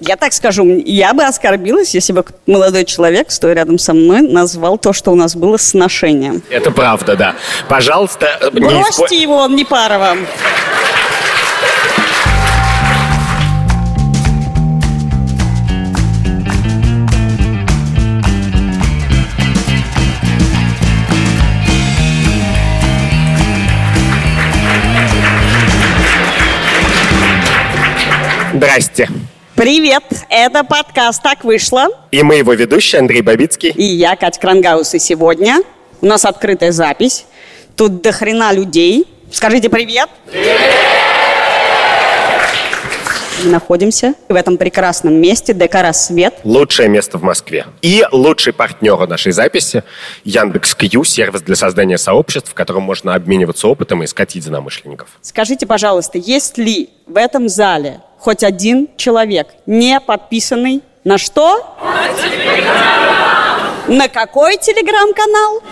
Я так скажу, я бы оскорбилась, если бы молодой человек, стоя рядом со мной, назвал то, что у нас было сношением. Это правда, да. Пожалуйста, э, не Бросьте испо- его, он не пара вам. Здрасте. Привет, это подкаст «Так вышло». И мы его ведущий Андрей Бабицкий. И я, Катя Крангаус, и сегодня у нас открытая запись. Тут до хрена людей. Скажите привет. Мы находимся в этом прекрасном месте ДК «Рассвет». Лучшее место в Москве. И лучший партнер нашей записи Яндекс.Кью, сервис для создания сообществ, в котором можно обмениваться опытом и искать единомышленников. Скажите, пожалуйста, есть ли в этом зале хоть один человек, не подписанный на что? На какой телеграм-канал?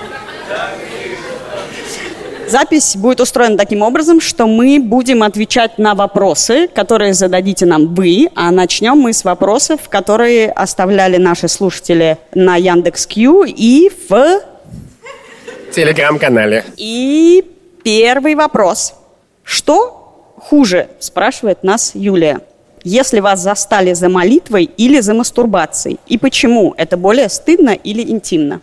Запись будет устроена таким образом, что мы будем отвечать на вопросы, которые зададите нам вы, а начнем мы с вопросов, которые оставляли наши слушатели на Яндекс.Кью и в... Телеграм-канале. И первый вопрос. Что хуже, спрашивает нас Юлия. Если вас застали за молитвой или за мастурбацией? И почему? Это более стыдно или интимно?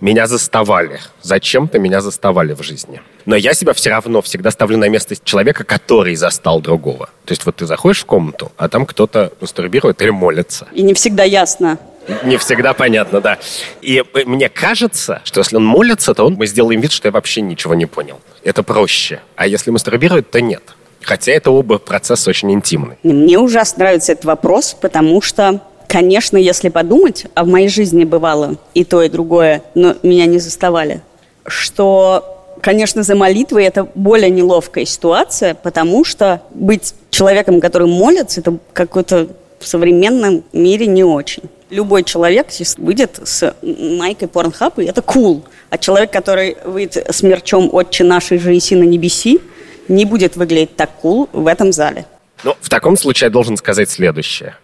Меня заставали. Зачем-то меня заставали в жизни. Но я себя все равно всегда ставлю на место человека, который застал другого. То есть вот ты заходишь в комнату, а там кто-то мастурбирует или молится. И не всегда ясно. Не всегда понятно, да. И э, мне кажется, что если он молится, то он, мы сделаем вид, что я вообще ничего не понял. Это проще. А если мастурбирует, то нет. Хотя это оба процесса очень интимны. Мне ужасно нравится этот вопрос, потому что, конечно, если подумать, а в моей жизни бывало и то, и другое, но меня не заставали, что, конечно, за молитвой это более неловкая ситуация, потому что быть человеком, который молится, это какой-то в современном мире не очень. Любой человек выйдет с майкой Pornhub, и это cool. А человек, который выйдет с мерчом «Отче нашей же на небеси», не будет выглядеть так cool в этом зале. Ну, в таком случае я должен сказать следующее.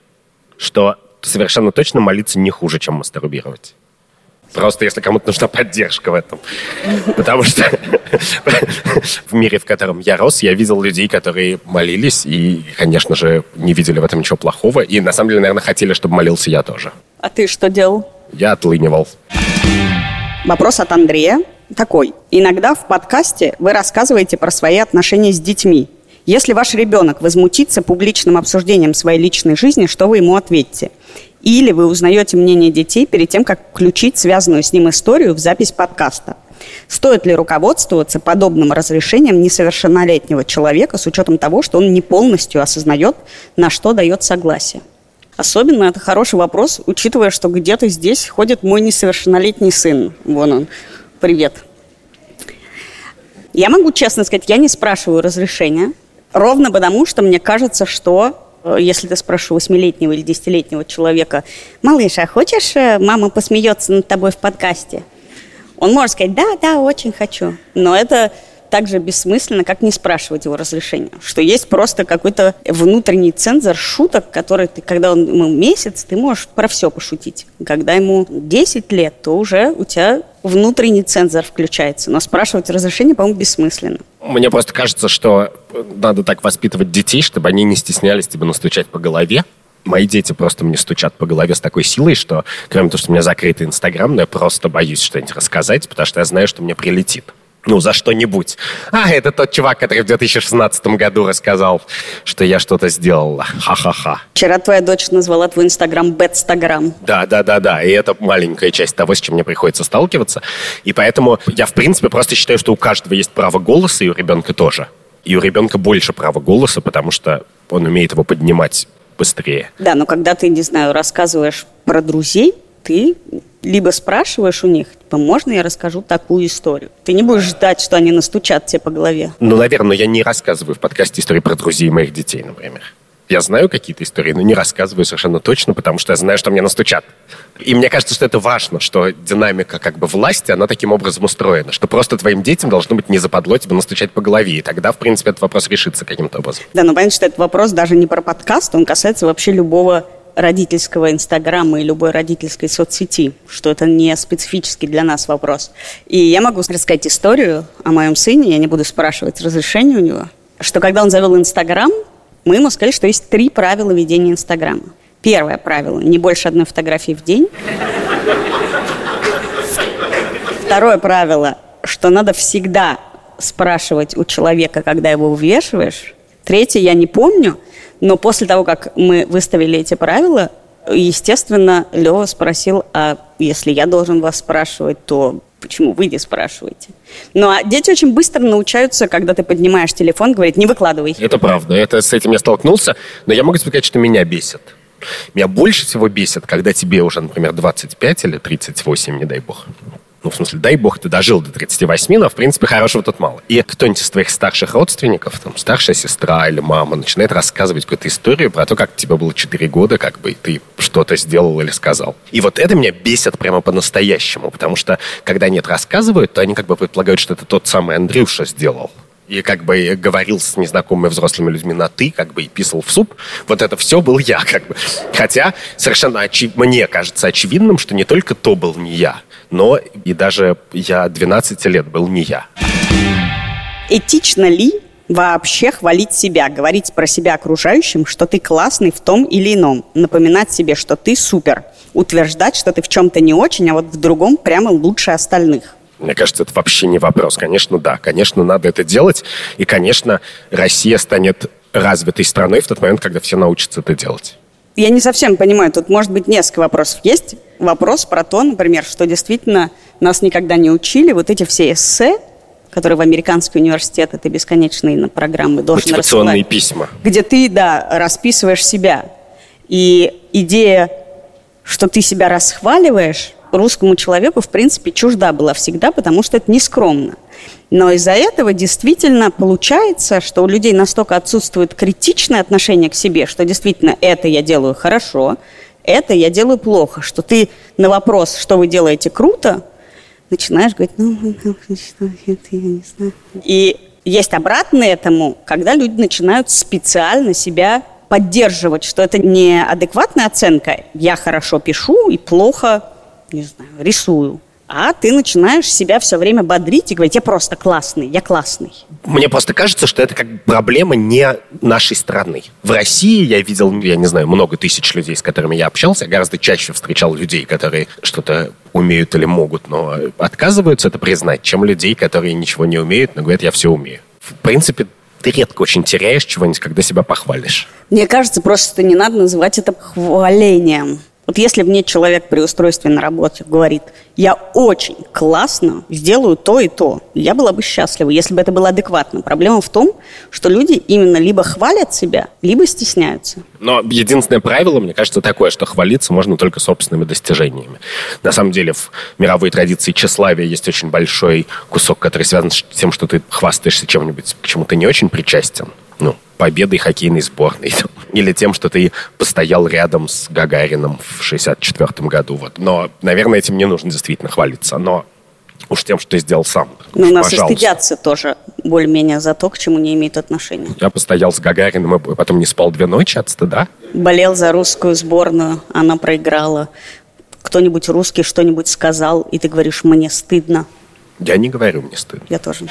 Что совершенно точно молиться не хуже, чем мастурбировать. Просто если кому-то нужна поддержка в этом. Потому что в мире, в котором я рос, я видел людей, которые молились и, конечно же, не видели в этом ничего плохого. И, на самом деле, наверное, хотели, чтобы молился я тоже. А ты что делал? Я отлынивал. Вопрос от Андрея такой. Иногда в подкасте вы рассказываете про свои отношения с детьми. Если ваш ребенок возмутится публичным обсуждением своей личной жизни, что вы ему ответите? Или вы узнаете мнение детей перед тем, как включить связанную с ним историю в запись подкаста? Стоит ли руководствоваться подобным разрешением несовершеннолетнего человека с учетом того, что он не полностью осознает, на что дает согласие? Особенно это хороший вопрос, учитывая, что где-то здесь ходит мой несовершеннолетний сын. Вон он. Привет. Я могу честно сказать, я не спрашиваю разрешения, ровно потому, что мне кажется, что э, если ты спрашиваешь восьмилетнего или десятилетнего человека, малыш, а хочешь, э, мама посмеется над тобой в подкасте? Он может сказать, да, да, очень хочу. Но это так же бессмысленно, как не спрашивать его разрешения. Что есть просто какой-то внутренний цензор шуток, который ты, когда он ему месяц, ты можешь про все пошутить. Когда ему 10 лет, то уже у тебя внутренний цензор включается. Но спрашивать разрешение, по-моему, бессмысленно. Мне просто кажется, что надо так воспитывать детей, чтобы они не стеснялись тебя настучать по голове. Мои дети просто мне стучат по голове с такой силой, что, кроме того, что у меня закрытый Инстаграм, но я просто боюсь что-нибудь рассказать, потому что я знаю, что мне прилетит. Ну, за что-нибудь. А, это тот чувак, который в 2016 году рассказал, что я что-то сделала. Ха-ха-ха. Вчера твоя дочь назвала твой Инстаграм Бэтстаграм. Да, да, да, да. И это маленькая часть того, с чем мне приходится сталкиваться. И поэтому я, в принципе, просто считаю, что у каждого есть право голоса, и у ребенка тоже. И у ребенка больше права голоса, потому что он умеет его поднимать быстрее. Да, но когда ты, не знаю, рассказываешь про друзей, ты либо спрашиваешь у них, типа, можно я расскажу такую историю? Ты не будешь ждать, что они настучат тебе по голове. Ну, наверное, я не рассказываю в подкасте истории про друзей моих детей, например. Я знаю какие-то истории, но не рассказываю совершенно точно, потому что я знаю, что мне настучат. И мне кажется, что это важно, что динамика как бы власти, она таким образом устроена, что просто твоим детям должно быть не западло тебе настучать по голове, и тогда, в принципе, этот вопрос решится каким-то образом. Да, но понятно, что этот вопрос даже не про подкаст, он касается вообще любого родительского инстаграма и любой родительской соцсети, что это не специфический для нас вопрос. И я могу рассказать историю о моем сыне, я не буду спрашивать разрешения у него, что когда он завел инстаграм, мы ему сказали, что есть три правила ведения инстаграма. Первое правило – не больше одной фотографии в день. Второе правило, что надо всегда спрашивать у человека, когда его увешиваешь. Третье я не помню, но после того, как мы выставили эти правила, естественно, Лева спросил, а если я должен вас спрашивать, то почему вы не спрашиваете? Ну, а дети очень быстро научаются, когда ты поднимаешь телефон, говорить, не выкладывай. Это правда, это, с этим я столкнулся, но я могу сказать, что меня бесит. Меня больше всего бесит, когда тебе уже, например, 25 или 38, не дай бог, ну, в смысле, дай бог, ты дожил до 38, но, в принципе, хорошего тут мало. И кто-нибудь из твоих старших родственников, там, старшая сестра или мама, начинает рассказывать какую-то историю про то, как тебе было 4 года, как бы, и ты что-то сделал или сказал. И вот это меня бесит прямо по-настоящему, потому что, когда это рассказывают, то они как бы предполагают, что это тот самый Андрюша сделал и как бы говорил с незнакомыми взрослыми людьми на «ты», как бы и писал в суп, вот это все был я, как бы. Хотя совершенно очи... мне кажется очевидным, что не только то был не я, но и даже я 12 лет был не я. Этично ли вообще хвалить себя, говорить про себя окружающим, что ты классный в том или ином, напоминать себе, что ты супер, утверждать, что ты в чем-то не очень, а вот в другом прямо лучше остальных? Мне кажется, это вообще не вопрос. Конечно, да. Конечно, надо это делать. И, конечно, Россия станет развитой страной в тот момент, когда все научатся это делать. Я не совсем понимаю, тут может быть несколько вопросов. Есть вопрос про то, например, что действительно нас никогда не учили, вот эти все эссе, которые в американский университет, это бесконечные программы должен Мотивационные письма. Где ты, да, расписываешь себя. И идея, что ты себя расхваливаешь, русскому человеку, в принципе, чужда была всегда, потому что это нескромно. Но из-за этого действительно получается, что у людей настолько отсутствует критичное отношение к себе, что действительно это я делаю хорошо, это я делаю плохо, что ты на вопрос, что вы делаете круто, начинаешь говорить, ну, это я не знаю. И есть обратное этому, когда люди начинают специально себя поддерживать, что это не адекватная оценка. Я хорошо пишу и плохо не знаю, рисую. А ты начинаешь себя все время бодрить и говорить, я просто классный, я классный. Мне просто кажется, что это как проблема не нашей страны. В России я видел, я не знаю, много тысяч людей, с которыми я общался. Я гораздо чаще встречал людей, которые что-то умеют или могут, но отказываются это признать, чем людей, которые ничего не умеют, но говорят, я все умею. В принципе, ты редко очень теряешь чего-нибудь, когда себя похвалишь. Мне кажется, просто не надо называть это хвалением. Вот если мне человек при устройстве на работе говорит, я очень классно сделаю то и то, я была бы счастлива, если бы это было адекватно. Проблема в том, что люди именно либо хвалят себя, либо стесняются. Но единственное правило, мне кажется, такое, что хвалиться можно только собственными достижениями. На самом деле в мировой традиции тщеславия есть очень большой кусок, который связан с тем, что ты хвастаешься чем-нибудь, к чему ты не очень причастен. Ну, победой хоккейной сборной. Или тем, что ты постоял рядом с Гагарином в 64 году. Вот. Но, наверное, этим не нужно действительно хвалиться. Но уж тем, что ты сделал сам. Ну, у нас и стыдятся тоже более-менее за то, к чему не имеет отношения. Я постоял с Гагарином и потом не спал две ночи от стыда. Болел за русскую сборную, она проиграла. Кто-нибудь русский что-нибудь сказал, и ты говоришь, мне стыдно. Я не говорю, мне стыдно. Я тоже.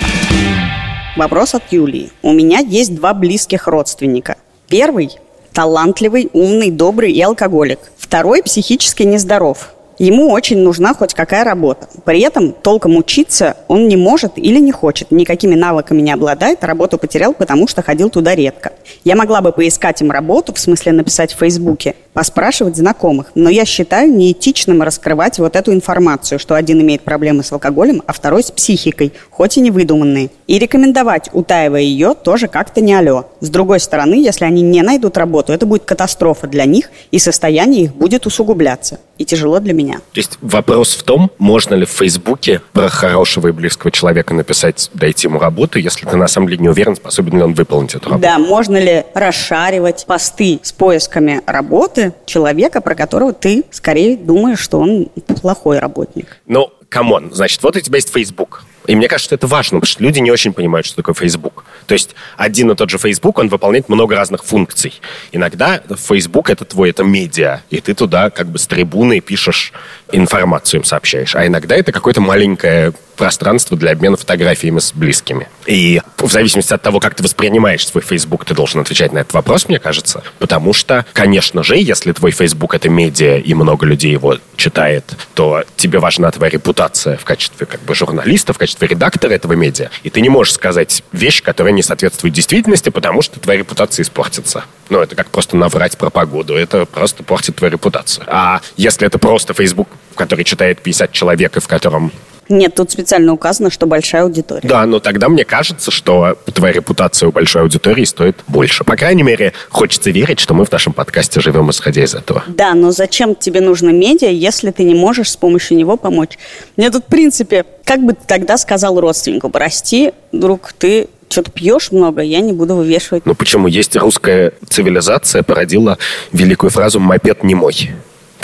Вопрос от Юлии. У меня есть два близких родственника. Первый – талантливый, умный, добрый и алкоголик. Второй – психически нездоров. Ему очень нужна хоть какая работа. При этом толком учиться он не может или не хочет. Никакими навыками не обладает, работу потерял, потому что ходил туда редко. Я могла бы поискать им работу, в смысле написать в Фейсбуке, поспрашивать знакомых. Но я считаю неэтичным раскрывать вот эту информацию, что один имеет проблемы с алкоголем, а второй с психикой, хоть и не выдуманные. И рекомендовать, утаивая ее, тоже как-то не алё. С другой стороны, если они не найдут работу, это будет катастрофа для них, и состояние их будет усугубляться. И тяжело для меня. То есть вопрос в том, можно ли в Фейсбуке про хорошего и близкого человека написать, дайте ему работу, если ты на самом деле не уверен, способен ли он выполнить эту работу. Да, можно ли расшаривать посты с поисками работы человека, про которого ты скорее думаешь, что он плохой работник. Ну, come on, значит, вот у тебя есть Facebook. И мне кажется, что это важно, потому что люди не очень понимают, что такое Facebook. То есть один и тот же Facebook, он выполняет много разных функций. Иногда Facebook это твой, это медиа, и ты туда как бы с трибуны пишешь информацию им сообщаешь. А иногда это какое-то маленькое пространство для обмена фотографиями с близкими. И в зависимости от того, как ты воспринимаешь свой Facebook, ты должен отвечать на этот вопрос, мне кажется. Потому что, конечно же, если твой Facebook — это медиа, и много людей его читает, то тебе важна твоя репутация в качестве как бы журналиста, в качестве редактора этого медиа. И ты не можешь сказать вещь, которая не соответствует действительности, потому что твоя репутация испортится. Ну, это как просто наврать про погоду. Это просто портит твою репутацию. А если это просто Facebook, который читает 50 человек, и в котором нет, тут специально указано, что большая аудитория. Да, но тогда мне кажется, что твоя репутация у большой аудитории стоит больше. По крайней мере, хочется верить, что мы в нашем подкасте живем исходя из этого. Да, но зачем тебе нужно медиа, если ты не можешь с помощью него помочь? Мне тут, в принципе, как бы тогда сказал родственнику, прости, друг, ты что-то пьешь много, я не буду вывешивать. Ну почему? Есть русская цивилизация, породила великую фразу «мопед не мой».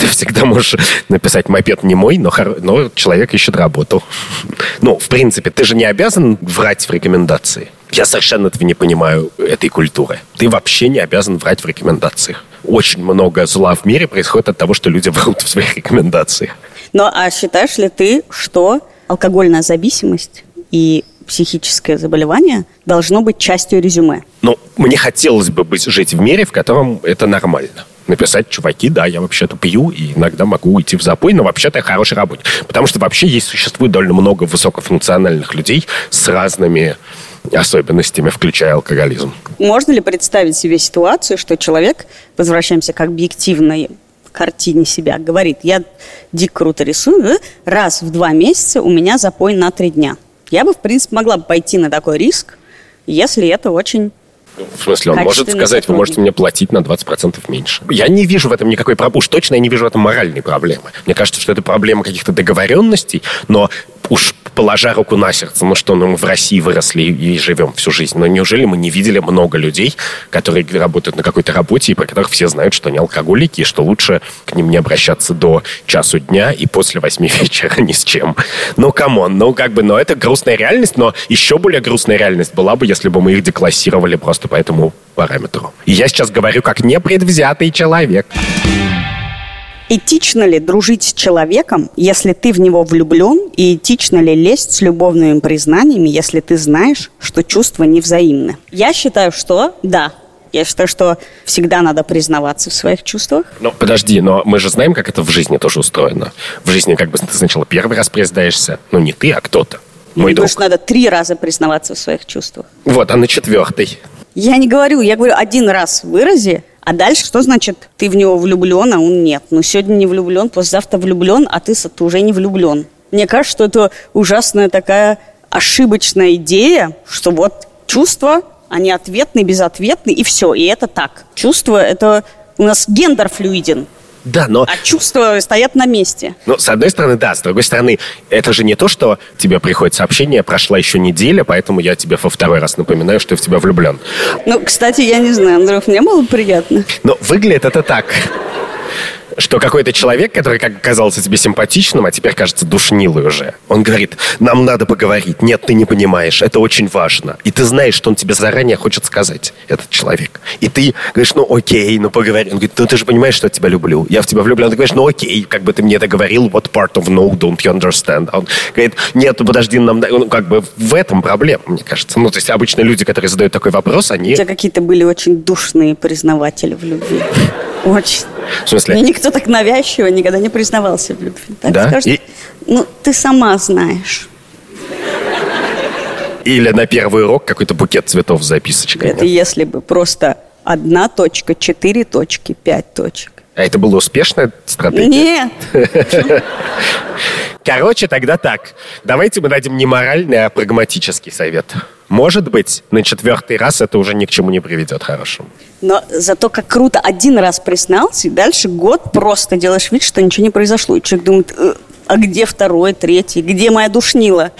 Ты всегда можешь написать «мопед не мой», но, но человек ищет работу. Ну, в принципе, ты же не обязан врать в рекомендации. Я совершенно этого не понимаю, этой культуры. Ты вообще не обязан врать в рекомендациях. Очень много зла в мире происходит от того, что люди врут в своих рекомендациях. Ну, а считаешь ли ты, что алкогольная зависимость и психическое заболевание должно быть частью резюме? Ну, мне хотелось бы быть, жить в мире, в котором это нормально написать, чуваки, да, я вообще-то пью и иногда могу уйти в запой, но вообще-то я хороший работник. Потому что вообще есть, существует довольно много высокофункциональных людей с разными особенностями, включая алкоголизм. Можно ли представить себе ситуацию, что человек, возвращаемся к объективной картине себя, говорит, я дико круто рисую, раз в два месяца у меня запой на три дня. Я бы, в принципе, могла бы пойти на такой риск, если это очень в смысле, он может сказать, вы можете мне платить на 20% меньше. Я не вижу в этом никакой проблемы. Уж точно я не вижу в этом моральной проблемы. Мне кажется, что это проблема каких-то договоренностей, но уж положа руку на сердце, ну что, ну мы в России выросли и живем всю жизнь, но неужели мы не видели много людей, которые работают на какой-то работе и про которых все знают, что они алкоголики, и что лучше к ним не обращаться до часу дня и после восьми вечера ни с чем. Ну, come on, ну как бы, но это грустная реальность, но еще более грустная реальность была бы, если бы мы их деклассировали просто по этому параметру. И я сейчас говорю как непредвзятый человек. Этично ли дружить с человеком, если ты в него влюблен, и этично ли лезть с любовными признаниями, если ты знаешь, что чувства невзаимны? Я считаю, что да, я считаю, что всегда надо признаваться в своих чувствах. Ну, подожди, но мы же знаем, как это в жизни тоже устроено. В жизни как бы ты сначала первый раз признаешься, ну не ты, а кто-то. Мой Думаешь, друг. надо три раза признаваться в своих чувствах. Вот, а на четвертый? Я не говорю, я говорю один раз вырази, а дальше что значит, ты в него влюблен, а он нет? Ну, сегодня не влюблен, послезавтра влюблен, а ты, ты уже не влюблен. Мне кажется, что это ужасная такая ошибочная идея, что вот чувства, они ответны, безответны, и все, и это так. Чувство – это у нас гендер флюиден. Да, но... А чувства стоят на месте. Ну, с одной стороны, да. С другой стороны, это же не то, что тебе приходит сообщение, прошла еще неделя, поэтому я тебе во второй раз напоминаю, что я в тебя влюблен. Ну, кстати, я не знаю, Андрюх, мне было приятно. Но выглядит это так что какой-то человек, который как казался тебе симпатичным, а теперь кажется душнилой уже, он говорит, нам надо поговорить. Нет, ты не понимаешь, это очень важно. И ты знаешь, что он тебе заранее хочет сказать, этот человек. И ты говоришь, ну окей, ну поговори. Он говорит, ну ты же понимаешь, что я тебя люблю. Я в тебя влюблен. Ты говоришь, ну окей, как бы ты мне это говорил, what part of no don't you understand? А он говорит, нет, ну подожди, нам... Ну, как бы в этом проблема, мне кажется. Ну, то есть обычно люди, которые задают такой вопрос, они... У тебя какие-то были очень душные признаватели в любви. Очень. В смысле? Мне никто так навязчиво никогда не признавался в любви. Так да? скажут, И... ну, ты сама знаешь. Или на первый урок какой-то букет цветов с записочкой. Это если бы просто одна точка, четыре точки, пять точек. А это была успешная стратегия? Нет. Короче, тогда так. Давайте мы дадим не моральный, а прагматический совет. Может быть, на четвертый раз это уже ни к чему не приведет хорошему. Но зато как круто один раз признался, и дальше год просто делаешь вид, что ничего не произошло. И человек думает, э, а где второй, третий, где моя душнила?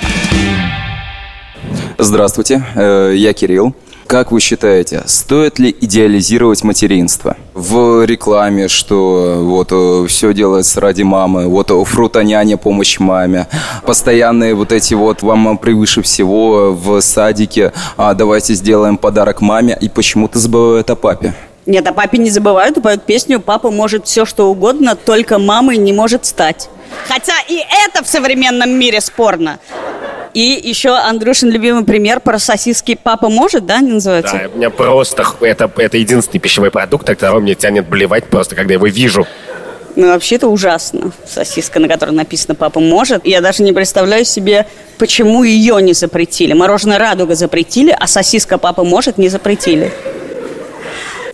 Здравствуйте, э, я Кирилл. Как вы считаете, стоит ли идеализировать материнство? В рекламе, что вот э, все делается ради мамы, вот фрутоняня, помощь маме, постоянные вот эти вот вам превыше всего в садике, а давайте сделаем подарок маме, и почему-то забывают о папе. Нет, о папе не забывают, поют песню «Папа может все, что угодно, только мамой не может стать». Хотя и это в современном мире спорно. И еще Андрюшин любимый пример про сосиски «Папа может», да, не называется? Да, у меня просто... Это, это единственный пищевой продукт, от которого мне тянет блевать просто, когда я его вижу. Ну, вообще это ужасно. Сосиска, на которой написано «Папа может». Я даже не представляю себе, почему ее не запретили. Мороженое «Радуга» запретили, а сосиска «Папа может» не запретили.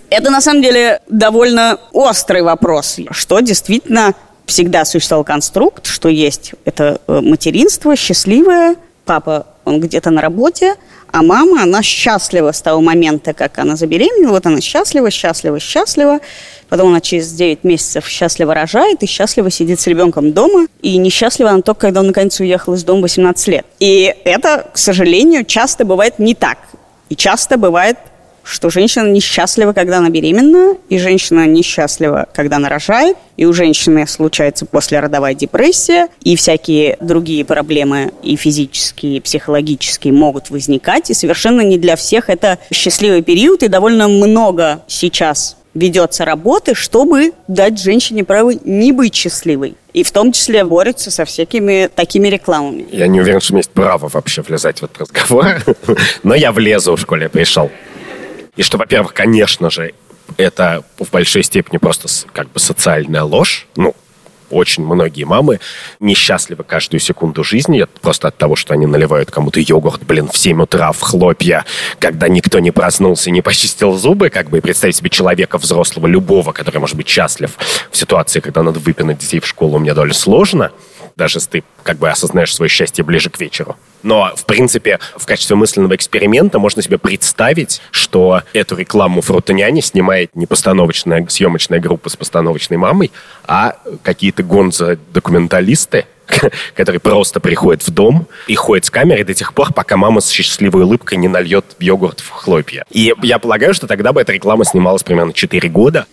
Это, на самом деле, довольно острый вопрос. Что действительно всегда существовал конструкт, что есть это э, материнство счастливое, папа, он где-то на работе, а мама, она счастлива с того момента, как она забеременела, вот она счастлива, счастлива, счастлива, потом она через 9 месяцев счастливо рожает и счастливо сидит с ребенком дома, и несчастлива она только, когда он наконец уехал из дома 18 лет. И это, к сожалению, часто бывает не так. И часто бывает что женщина несчастлива, когда она беременна, и женщина несчастлива, когда она рожает, и у женщины случается послеродовая депрессия, и всякие другие проблемы и физические, и психологические могут возникать, и совершенно не для всех это счастливый период, и довольно много сейчас ведется работы, чтобы дать женщине право не быть счастливой. И в том числе борются со всякими такими рекламами. Я не уверен, что у меня есть право вообще влезать в этот разговор, но я влезу в школе пришел. И что, во-первых, конечно же, это в большой степени просто как бы социальная ложь. Ну, очень многие мамы несчастливы каждую секунду жизни просто от того, что они наливают кому-то йогурт, блин, в 7 утра в хлопья, когда никто не проснулся не почистил зубы, как бы, и представить себе человека взрослого, любого, который может быть счастлив в ситуации, когда надо выпинать детей в школу, мне довольно сложно даже если ты как бы осознаешь свое счастье ближе к вечеру. Но, в принципе, в качестве мысленного эксперимента можно себе представить, что эту рекламу фрутоняни снимает не постановочная съемочная группа с постановочной мамой, а какие-то гонзо-документалисты, которые просто приходят в дом и ходят с камерой до тех пор, пока мама с счастливой улыбкой не нальет йогурт в хлопья. И я полагаю, что тогда бы эта реклама снималась примерно 4 года,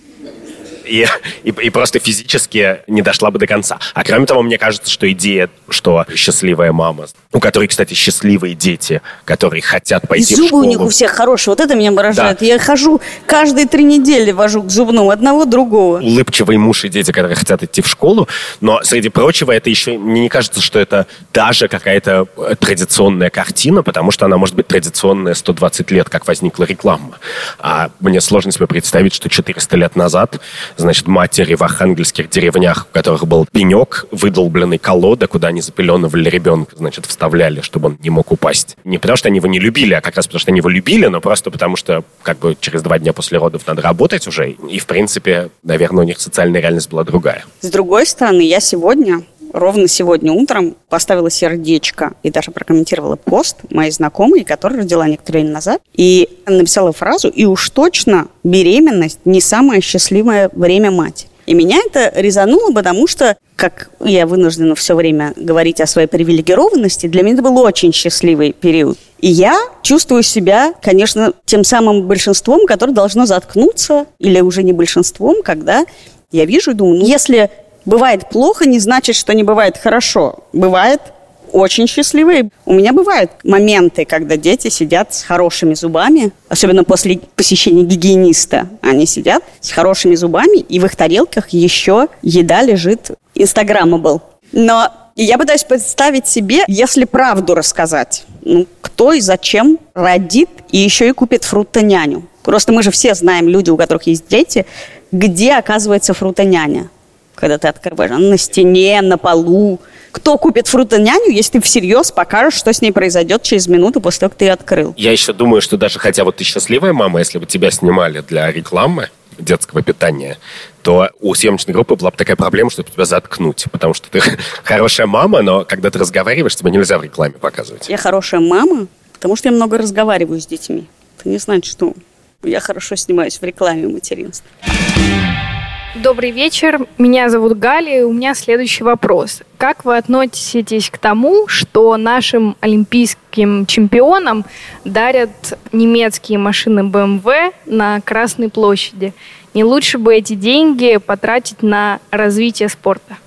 и, и, и просто физически не дошла бы до конца. А кроме того, мне кажется, что идея, что счастливая мама, у которой, кстати, счастливые дети, которые хотят пойти и зубы в школу. у них у всех хорошие. Вот это меня поражает. Да. Я хожу каждые три недели вожу к зубному одного другого. Улыбчивые муж и дети, которые хотят идти в школу. Но, среди прочего, это еще, мне не кажется, что это даже какая-то э, традиционная картина, потому что она может быть традиционная 120 лет, как возникла реклама. А мне сложно себе представить, что 400 лет назад значит, матери в архангельских деревнях, в которых был пенек, выдолбленный колода, куда они запеленывали ребенка, значит, вставляли, чтобы он не мог упасть. Не потому, что они его не любили, а как раз потому, что они его любили, но просто потому, что как бы через два дня после родов надо работать уже. И, в принципе, наверное, у них социальная реальность была другая. С другой стороны, я сегодня ровно сегодня утром поставила сердечко и даже прокомментировала пост моей знакомой, которая родила некоторое время назад, и написала фразу «И уж точно беременность не самое счастливое время матери». И меня это резануло, потому что, как я вынуждена все время говорить о своей привилегированности, для меня это был очень счастливый период. И я чувствую себя, конечно, тем самым большинством, которое должно заткнуться, или уже не большинством, когда я вижу и думаю, ну, если бывает плохо, не значит, что не бывает хорошо. Бывает очень счастливые. У меня бывают моменты, когда дети сидят с хорошими зубами, особенно после посещения гигиениста. Они сидят с хорошими зубами, и в их тарелках еще еда лежит инстаграмабл. Но я пытаюсь представить себе, если правду рассказать, ну, кто и зачем родит и еще и купит фрутоняню. Просто мы же все знаем, люди, у которых есть дети, где оказывается фрутоняня когда ты открываешь, она на стене, на полу. Кто купит фрутоняню, если ты всерьез покажешь, что с ней произойдет через минуту после того, как ты ее открыл? Я еще думаю, что даже хотя вот ты счастливая мама, если бы тебя снимали для рекламы, детского питания, то у съемочной группы была бы такая проблема, чтобы тебя заткнуть. Потому что ты хорошая мама, но когда ты разговариваешь, тебя нельзя в рекламе показывать. Я хорошая мама, потому что я много разговариваю с детьми. Это не значит, что я хорошо снимаюсь в рекламе материнства. Добрый вечер, меня зовут Галя, и у меня следующий вопрос. Как вы относитесь к тому, что нашим олимпийским чемпионам дарят немецкие машины BMW на Красной площади? Не лучше бы эти деньги потратить на развитие спорта?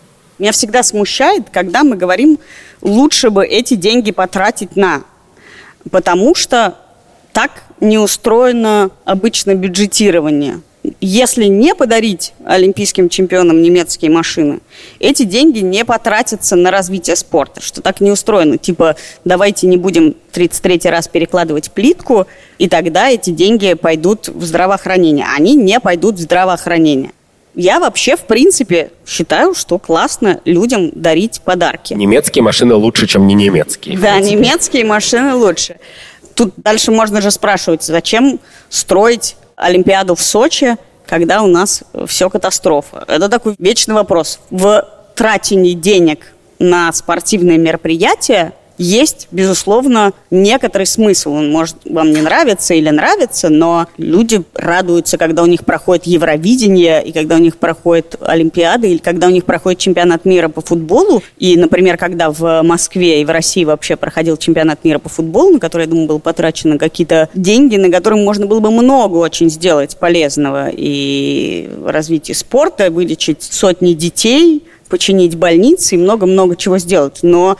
Меня всегда смущает, когда мы говорим, лучше бы эти деньги потратить на. Потому что так не устроено обычно бюджетирование если не подарить олимпийским чемпионам немецкие машины, эти деньги не потратятся на развитие спорта, что так не устроено. Типа, давайте не будем 33 раз перекладывать плитку, и тогда эти деньги пойдут в здравоохранение. Они не пойдут в здравоохранение. Я вообще, в принципе, считаю, что классно людям дарить подарки. Немецкие машины лучше, чем не немецкие. Да, немецкие машины лучше. Тут дальше можно же спрашивать, зачем строить Олимпиаду в Сочи, когда у нас все катастрофа? Это такой вечный вопрос. В тратении денег на спортивные мероприятия есть, безусловно, некоторый смысл. Он может вам не нравиться или нравится, но люди радуются, когда у них проходит Евровидение, и когда у них проходит Олимпиада, или когда у них проходит чемпионат мира по футболу. И, например, когда в Москве и в России вообще проходил чемпионат мира по футболу, на который, я думаю, было потрачено какие-то деньги, на которые можно было бы много очень сделать полезного и развитие спорта, вылечить сотни детей, починить больницы и много-много чего сделать. Но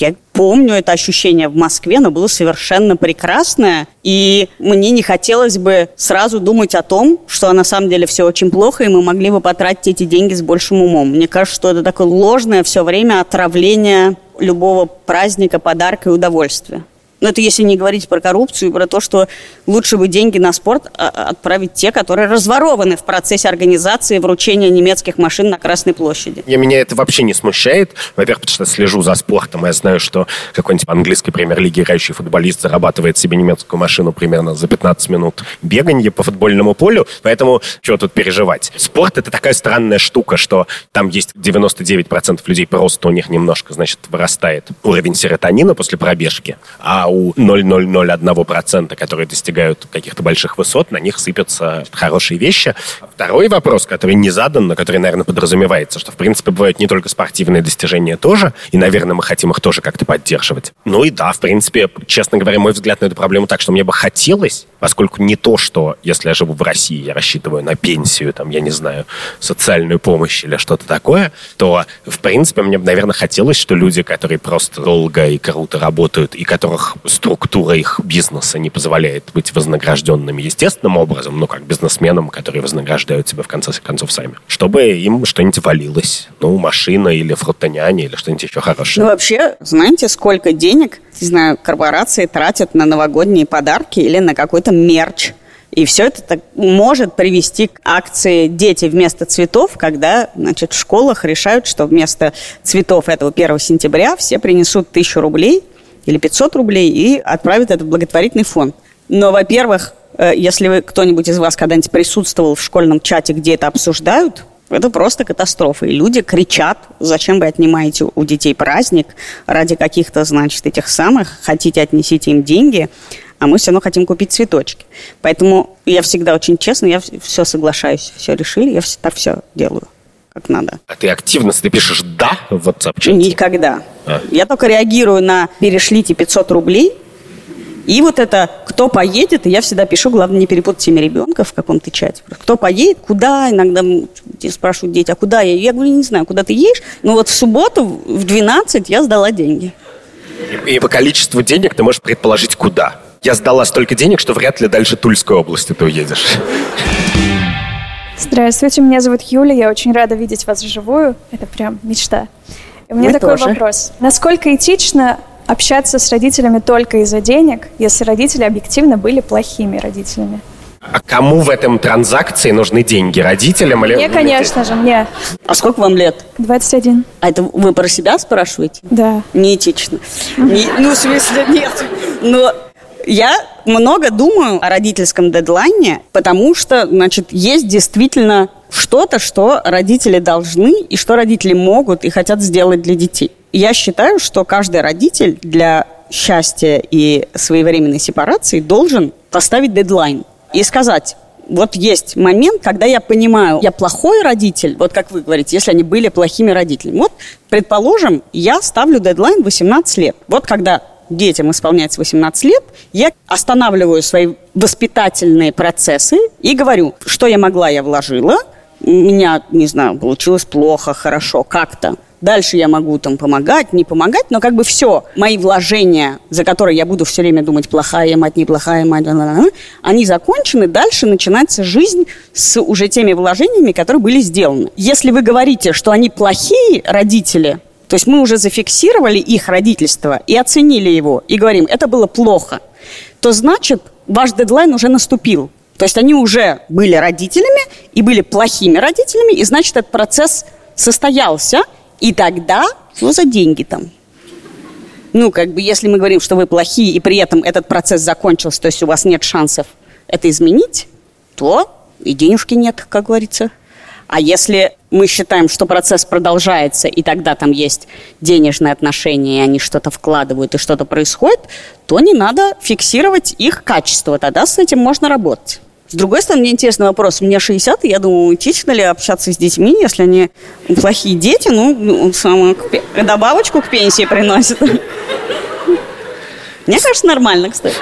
я помню это ощущение в Москве, оно было совершенно прекрасное. И мне не хотелось бы сразу думать о том, что на самом деле все очень плохо, и мы могли бы потратить эти деньги с большим умом. Мне кажется, что это такое ложное все время отравление любого праздника, подарка и удовольствия. Но это если не говорить про коррупцию про то, что лучше бы деньги на спорт а, отправить те, которые разворованы в процессе организации вручения немецких машин на Красной площади. Я, меня это вообще не смущает. Во-первых, потому что слежу за спортом. Я знаю, что какой-нибудь английской премьер-лиги играющий футболист зарабатывает себе немецкую машину примерно за 15 минут бегания по футбольному полю. Поэтому чего тут переживать? Спорт — это такая странная штука, что там есть 99% людей просто у них немножко, значит, вырастает уровень серотонина после пробежки, а у 0,001%, которые достигают каких-то больших высот, на них сыпятся хорошие вещи. Второй вопрос, который не задан, но который, наверное, подразумевается, что, в принципе, бывают не только спортивные достижения тоже, и, наверное, мы хотим их тоже как-то поддерживать. Ну и да, в принципе, честно говоря, мой взгляд на эту проблему так, что мне бы хотелось, поскольку не то, что если я живу в России, я рассчитываю на пенсию, там, я не знаю, социальную помощь или что-то такое, то, в принципе, мне бы, наверное, хотелось, что люди, которые просто долго и круто работают, и которых структура их бизнеса не позволяет быть вознагражденными естественным образом, ну, как бизнесменам, которые вознаграждают себя в конце концов сами. Чтобы им что-нибудь валилось. Ну, машина или фрутоняня или что-нибудь еще хорошее. Ну, вообще, знаете, сколько денег, не знаю, корпорации тратят на новогодние подарки или на какой-то мерч? И все это так может привести к акции «Дети вместо цветов», когда значит, в школах решают, что вместо цветов этого 1 сентября все принесут тысячу рублей или 500 рублей и отправят это в благотворительный фонд. Но, во-первых, э, если вы кто-нибудь из вас когда-нибудь присутствовал в школьном чате, где это обсуждают, это просто катастрофа. И люди кричат, зачем вы отнимаете у детей праздник ради каких-то, значит, этих самых, хотите отнесите им деньги, а мы все равно хотим купить цветочки. Поэтому я всегда очень честно, я все соглашаюсь, все решили, я все, так все делаю как надо. А ты активно, ты пишешь «да» в WhatsApp чате? Никогда. А. Я только реагирую на «перешлите 500 рублей», и вот это «кто поедет», я всегда пишу, главное, не перепутать имя ребенка в каком-то чате. Кто поедет, куда, иногда спрашивают дети, а куда я? Я говорю, не знаю, куда ты едешь. Но вот в субботу в 12 я сдала деньги. И, и по количеству денег ты можешь предположить, куда. Я сдала столько денег, что вряд ли дальше Тульской области ты уедешь. Здравствуйте, меня зовут Юля, я очень рада видеть вас вживую. Это прям мечта. у меня Мы такой тоже. вопрос. Насколько этично общаться с родителями только из-за денег, если родители объективно были плохими родителями? А кому в этом транзакции нужны деньги? Родителям или... Мне, конечно же, мне. А сколько вам лет? 21. А это вы про себя спрашиваете? Да. Неэтично. Не, ну, в смысле, нет. Но я много думаю о родительском дедлайне, потому что, значит, есть действительно что-то, что родители должны и что родители могут и хотят сделать для детей. Я считаю, что каждый родитель для счастья и своевременной сепарации должен поставить дедлайн и сказать, вот есть момент, когда я понимаю, я плохой родитель, вот как вы говорите, если они были плохими родителями. Вот, предположим, я ставлю дедлайн 18 лет. Вот когда детям исполняется 18 лет, я останавливаю свои воспитательные процессы и говорю, что я могла, я вложила, у меня, не знаю, получилось плохо, хорошо, как-то. Дальше я могу там помогать, не помогать, но как бы все, мои вложения, за которые я буду все время думать, плохая мать, неплохая мать, они закончены, дальше начинается жизнь с уже теми вложениями, которые были сделаны. Если вы говорите, что они плохие родители, то есть мы уже зафиксировали их родительство и оценили его, и говорим, это было плохо, то значит, ваш дедлайн уже наступил. То есть они уже были родителями и были плохими родителями, и значит, этот процесс состоялся, и тогда, что за деньги там? Ну, как бы, если мы говорим, что вы плохие, и при этом этот процесс закончился, то есть у вас нет шансов это изменить, то и денежки нет, как говорится. А если мы считаем, что процесс продолжается, и тогда там есть денежные отношения, и они что-то вкладывают, и что-то происходит, то не надо фиксировать их качество. Тогда с этим можно работать. С другой стороны, мне интересный вопрос. Мне 60, и я думаю, этично ли общаться с детьми, если они плохие дети, ну, самую, добавочку к пенсии приносят. Мне кажется, нормально, кстати.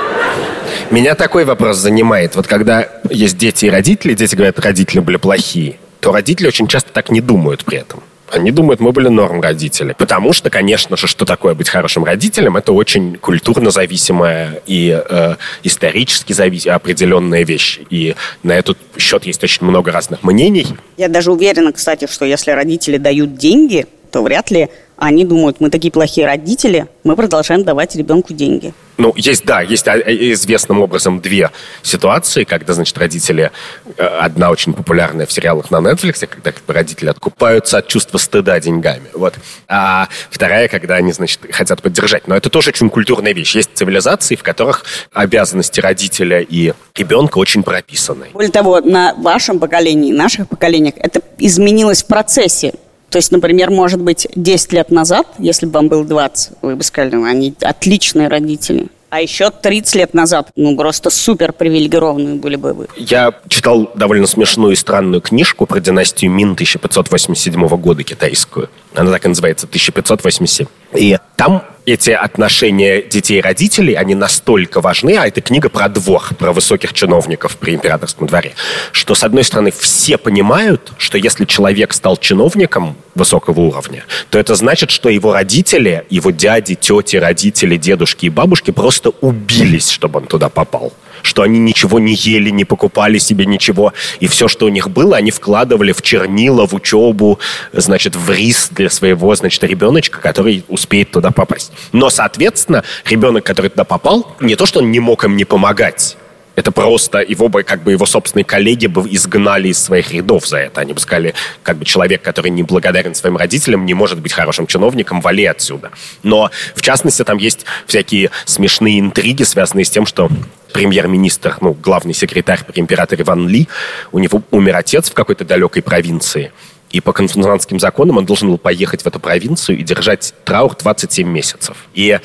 Меня такой вопрос занимает. Вот когда есть дети и родители, дети говорят, родители были плохие, то родители очень часто так не думают при этом. Они думают, мы были норм родители. Потому что, конечно же, что такое быть хорошим родителем, это очень культурно зависимая и э, исторически завис... определенная вещь. И на этот счет есть очень много разных мнений. Я даже уверена, кстати, что если родители дают деньги, то вряд ли они думают, мы такие плохие родители, мы продолжаем давать ребенку деньги. Ну, есть, да, есть а, известным образом две ситуации, когда, значит, родители... Э, одна очень популярная в сериалах на Netflix, когда как бы, родители откупаются от чувства стыда деньгами. Вот. А вторая, когда они, значит, хотят поддержать. Но это тоже очень культурная вещь. Есть цивилизации, в которых обязанности родителя и ребенка очень прописаны. Более того, на вашем поколении, наших поколениях это изменилось в процессе. То есть, например, может быть, 10 лет назад, если бы вам было 20, вы бы сказали, ну, они отличные родители. А еще 30 лет назад, ну, просто супер привилегированные были бы вы. Я читал довольно смешную и странную книжку про династию Мин 1587 года китайскую. Она так и называется, 1587. И там эти отношения детей и родителей, они настолько важны, а эта книга про двор, про высоких чиновников при императорском дворе, что, с одной стороны, все понимают, что если человек стал чиновником высокого уровня, то это значит, что его родители, его дяди, тети, родители, дедушки и бабушки просто убились, чтобы он туда попал что они ничего не ели, не покупали себе ничего, и все, что у них было, они вкладывали в чернила, в учебу, значит, в рис для своего, значит, ребеночка, который успеет туда попасть. Но, соответственно, ребенок, который туда попал, не то, что он не мог им не помогать, это просто его бы, как бы его собственные коллеги бы изгнали из своих рядов за это. Они бы сказали, как бы человек, который не благодарен своим родителям, не может быть хорошим чиновником, вали отсюда. Но, в частности, там есть всякие смешные интриги, связанные с тем, что премьер-министр, ну, главный секретарь при императоре Ван Ли, у него умер отец в какой-то далекой провинции. И по конфуцианским законам он должен был поехать в эту провинцию и держать траур 27 месяцев. И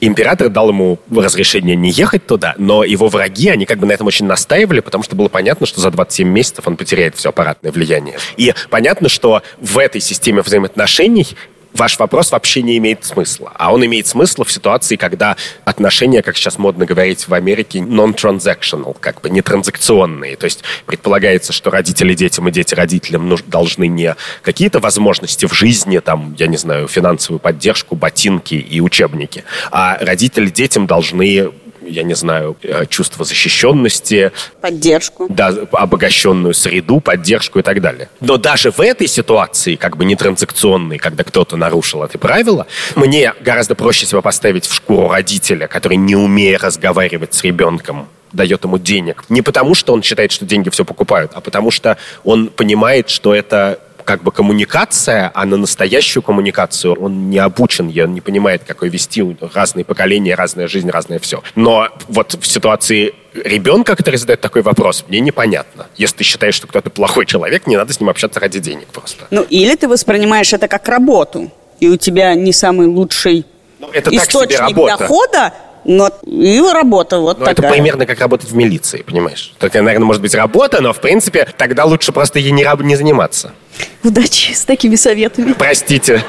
император дал ему разрешение не ехать туда, но его враги, они как бы на этом очень настаивали, потому что было понятно, что за 27 месяцев он потеряет все аппаратное влияние. И понятно, что в этой системе взаимоотношений ваш вопрос вообще не имеет смысла. А он имеет смысл в ситуации, когда отношения, как сейчас модно говорить в Америке, non-transactional, как бы не транзакционные. То есть предполагается, что родители детям и дети родителям должны не какие-то возможности в жизни, там, я не знаю, финансовую поддержку, ботинки и учебники, а родители детям должны я не знаю, э, чувство защищенности. Поддержку. Да, обогащенную среду, поддержку и так далее. Но даже в этой ситуации, как бы не транзакционной, когда кто-то нарушил это правило, мне гораздо проще себя поставить в шкуру родителя, который, не умея разговаривать с ребенком, дает ему денег. Не потому, что он считает, что деньги все покупают, а потому что он понимает, что это как бы коммуникация, а на настоящую коммуникацию он не обучен, он не понимает, какой вести, разные поколения, разная жизнь, разное все. Но вот в ситуации ребенка, который задает такой вопрос, мне непонятно. Если ты считаешь, что кто-то плохой человек, не надо с ним общаться ради денег просто. Ну, или ты воспринимаешь это как работу, и у тебя не самый лучший ну, это источник дохода, но и работа вот но такая. это примерно как работать в милиции, понимаешь? Только, наверное, может быть работа, но, в принципе, тогда лучше просто ей не, не заниматься. Удачи с такими советами. Простите.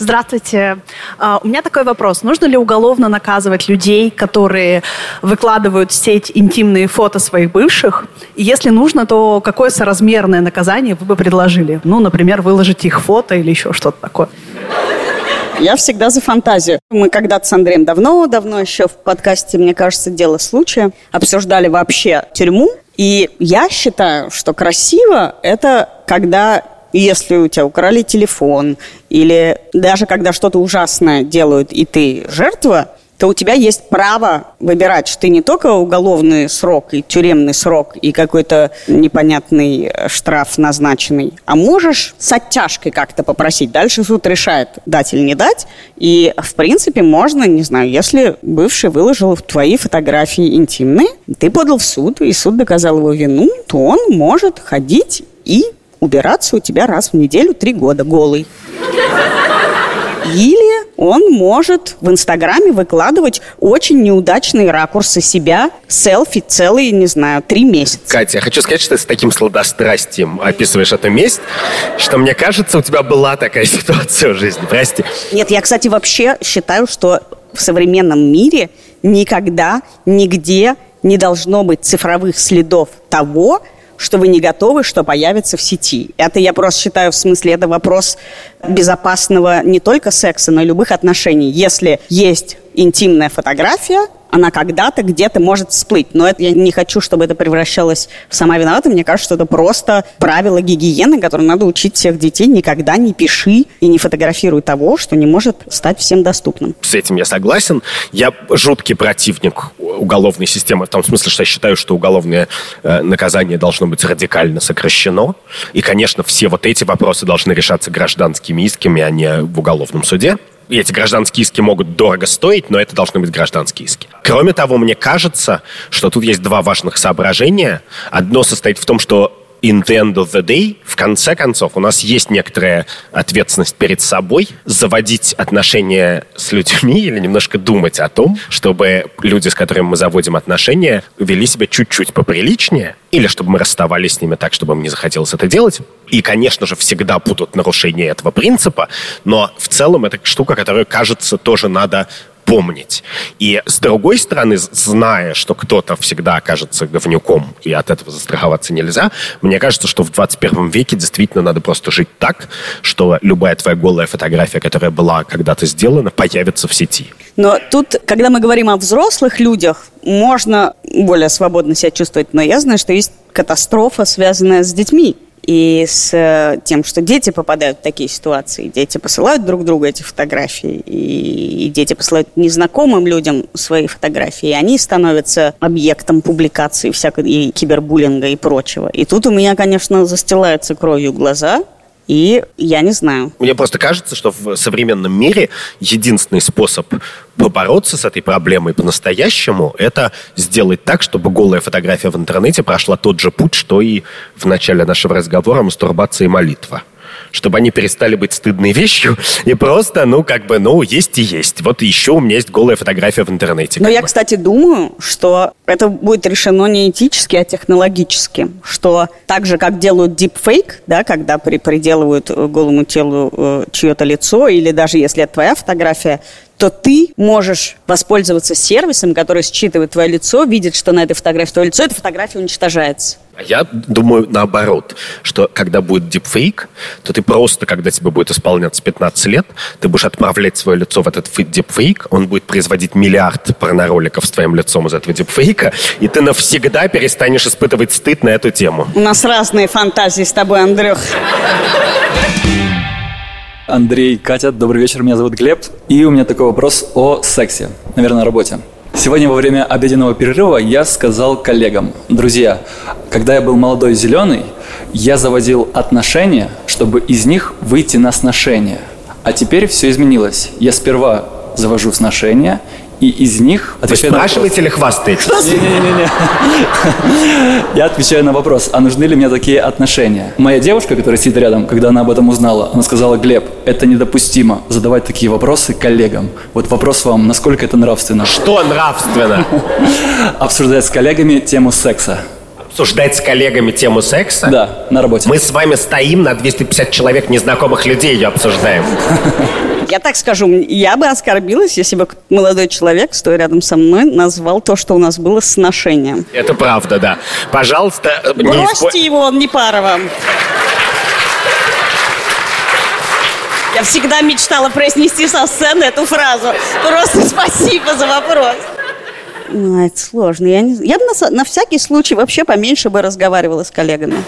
Здравствуйте. Uh, у меня такой вопрос. Нужно ли уголовно наказывать людей, которые выкладывают в сеть интимные фото своих бывших? И если нужно, то какое соразмерное наказание вы бы предложили? Ну, например, выложить их фото или еще что-то такое. Я всегда за фантазию. Мы когда-то с Андреем давно-давно еще в подкасте, мне кажется, «Дело случая» обсуждали вообще тюрьму. И я считаю, что красиво – это когда если у тебя украли телефон, или даже когда что-то ужасное делают, и ты жертва, то у тебя есть право выбирать, что ты не только уголовный срок и тюремный срок и какой-то непонятный э, штраф назначенный, а можешь с оттяжкой как-то попросить. Дальше суд решает, дать или не дать. И, в принципе, можно, не знаю, если бывший выложил твои фотографии интимные, ты подал в суд, и суд доказал его вину, то он может ходить и убираться у тебя раз в неделю три года голый. Или он может в Инстаграме выкладывать очень неудачные ракурсы себя, селфи целые, не знаю, три месяца. Катя, я хочу сказать, что ты с таким сладострастием описываешь эту месть, что мне кажется, у тебя была такая ситуация в жизни. Прости. Нет, я, кстати, вообще считаю, что в современном мире никогда, нигде не должно быть цифровых следов того, что вы не готовы, что появится в сети. Это я просто считаю, в смысле, это вопрос безопасного не только секса, но и любых отношений. Если есть интимная фотография, она когда-то где-то может всплыть. Но это, я не хочу, чтобы это превращалось в сама виновата. Мне кажется, что это просто правило гигиены, которое надо учить всех детей. Никогда не пиши и не фотографируй того, что не может стать всем доступным. С этим я согласен. Я жуткий противник уголовной системы в том смысле, что я считаю, что уголовное э, наказание должно быть радикально сокращено. И, конечно, все вот эти вопросы должны решаться гражданскими исками, а не в уголовном суде. Эти гражданские иски могут дорого стоить, но это должны быть гражданские иски. Кроме того, мне кажется, что тут есть два важных соображения. Одно состоит в том, что in the end of the day, в конце концов, у нас есть некоторая ответственность перед собой заводить отношения с людьми или немножко думать о том, чтобы люди, с которыми мы заводим отношения, вели себя чуть-чуть поприличнее, или чтобы мы расставались с ними так, чтобы им не захотелось это делать. И, конечно же, всегда будут нарушения этого принципа, но в целом это штука, которую, кажется, тоже надо помнить. И с другой стороны, зная, что кто-то всегда окажется говнюком, и от этого застраховаться нельзя, мне кажется, что в 21 веке действительно надо просто жить так, что любая твоя голая фотография, которая была когда-то сделана, появится в сети. Но тут, когда мы говорим о взрослых людях, можно более свободно себя чувствовать, но я знаю, что есть катастрофа, связанная с детьми и с э, тем, что дети попадают в такие ситуации. Дети посылают друг другу эти фотографии, и дети посылают незнакомым людям свои фотографии, и они становятся объектом публикации всякой и кибербуллинга и прочего. И тут у меня, конечно, застилаются кровью глаза, и я не знаю. Мне просто кажется, что в современном мире единственный способ побороться с этой проблемой по-настоящему, это сделать так, чтобы голая фотография в интернете прошла тот же путь, что и в начале нашего разговора мастурбация и молитва чтобы они перестали быть стыдной вещью и просто, ну, как бы, ну, есть и есть. Вот еще у меня есть голая фотография в интернете. Но я, бы. кстати, думаю, что это будет решено не этически, а технологически. Что так же, как делают дипфейк, да, когда при, приделывают голому телу э, чье-то лицо, или даже если это твоя фотография, то ты можешь воспользоваться сервисом, который считывает твое лицо, видит, что на этой фотографии твое лицо, эта фотография уничтожается. А я думаю наоборот, что когда будет дипфейк, то ты просто, когда тебе будет исполняться 15 лет, ты будешь отправлять свое лицо в этот дипфейк, он будет производить миллиард порнороликов с твоим лицом из этого дипфейка, и ты навсегда перестанешь испытывать стыд на эту тему. У нас разные фантазии с тобой, Андрюх. Андрей, Катя, добрый вечер, меня зовут Глеб. И у меня такой вопрос о сексе, наверное, работе. Сегодня во время обеденного перерыва я сказал коллегам, друзья, когда я был молодой зеленый, я заводил отношения, чтобы из них выйти на сношение. А теперь все изменилось. Я сперва завожу сношения, И из них... Вы спрашиваете или хвастаетесь? Не-не-не. Я отвечаю на вопрос, а нужны ли мне такие отношения? Моя девушка, которая сидит рядом, когда она об этом узнала, она сказала, Глеб, это недопустимо задавать такие вопросы коллегам. Вот вопрос вам, насколько это нравственно? Что нравственно? Обсуждать с коллегами тему секса обсуждать с коллегами тему секса? Да, на работе. Мы с вами стоим на 250 человек незнакомых людей ее обсуждаем. Я так скажу, я бы оскорбилась, если бы молодой человек, стоя рядом со мной, назвал то, что у нас было сношением. Это правда, да. Пожалуйста, э, Бросьте испо... его, он не пара вам. Я всегда мечтала произнести со сцены эту фразу. Просто спасибо за вопрос. Ну, это сложно. Я, не... я бы на, на всякий случай вообще поменьше бы разговаривала с коллегами.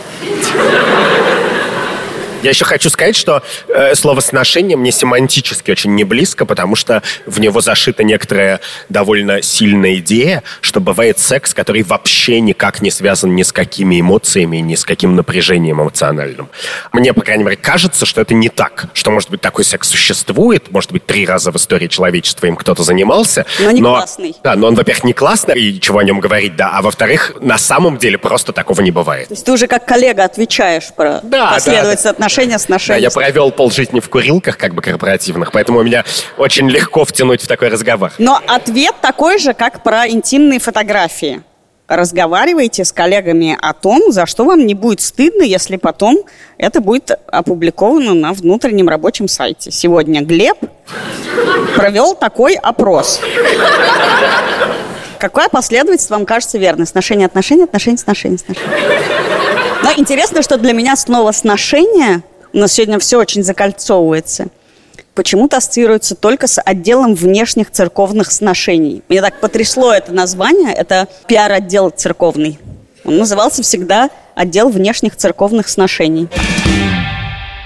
Я еще хочу сказать, что э, слово «сношение» мне семантически очень не близко, потому что в него зашита некоторая довольно сильная идея, что бывает секс, который вообще никак не связан ни с какими эмоциями, ни с каким напряжением эмоциональным. Мне, по крайней мере, кажется, что это не так. Что, может быть, такой секс существует, может быть, три раза в истории человечества им кто-то занимался. Но не но, классный. Да, но он, во-первых, не классный, и чего о нем говорить, да, а во-вторых, на самом деле просто такого не бывает. То есть ты уже как коллега отвечаешь про да, последовательность да, отношений отношения с нашими. Да, я провел полжизни в курилках, как бы корпоративных, поэтому у меня очень легко втянуть в такой разговор. Но ответ такой же, как про интимные фотографии. Разговаривайте с коллегами о том, за что вам не будет стыдно, если потом это будет опубликовано на внутреннем рабочем сайте. Сегодня Глеб провел такой опрос. Какая последовательность вам кажется верной? Сношение, отношения, отношения, сношения, сношения. Но интересно, что для меня снова сношение у нас сегодня все очень закольцовывается, почему-то ассоциируется только с отделом внешних церковных сношений. Мне так потрясло это название, это пиар-отдел церковный. Он назывался всегда отдел внешних церковных сношений.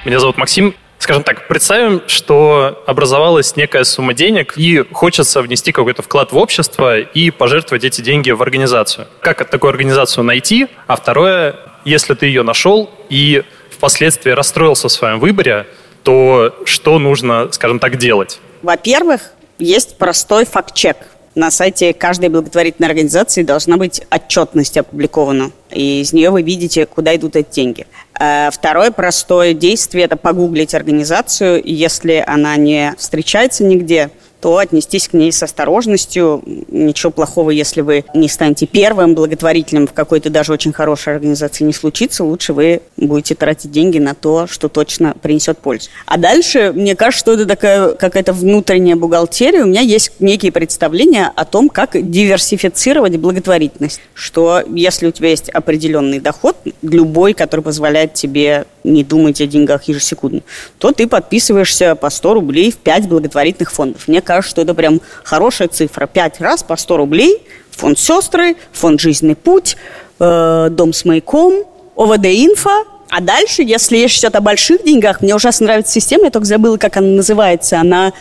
Меня зовут Максим. Скажем так, представим, что образовалась некая сумма денег, и хочется внести какой-то вклад в общество и пожертвовать эти деньги в организацию. Как такую организацию найти? А второе, если ты ее нашел и впоследствии расстроился в своем выборе, то что нужно, скажем так, делать? Во-первых, есть простой факт-чек. На сайте каждой благотворительной организации должна быть отчетность опубликована. И из нее вы видите, куда идут эти деньги. А второе простое действие – это погуглить организацию. Если она не встречается нигде, то отнестись к ней с осторожностью. Ничего плохого, если вы не станете первым благотворителем в какой-то даже очень хорошей организации не случится. Лучше вы будете тратить деньги на то, что точно принесет пользу. А дальше, мне кажется, что это такая какая-то внутренняя бухгалтерия. У меня есть некие представления о том, как диверсифицировать благотворительность. Что если у тебя есть определенный доход, любой, который позволяет тебе не думать о деньгах ежесекундно, то ты подписываешься по 100 рублей в 5 благотворительных фондов. Мне кажется, что это прям хорошая цифра. 5 раз по 100 рублей. Фонд «Сестры», фонд «Жизненный путь», э, «Дом с маяком», ОВД-инфо. А дальше, если речь идет о больших деньгах, мне ужасно нравится система, я только забыла, как она называется. Она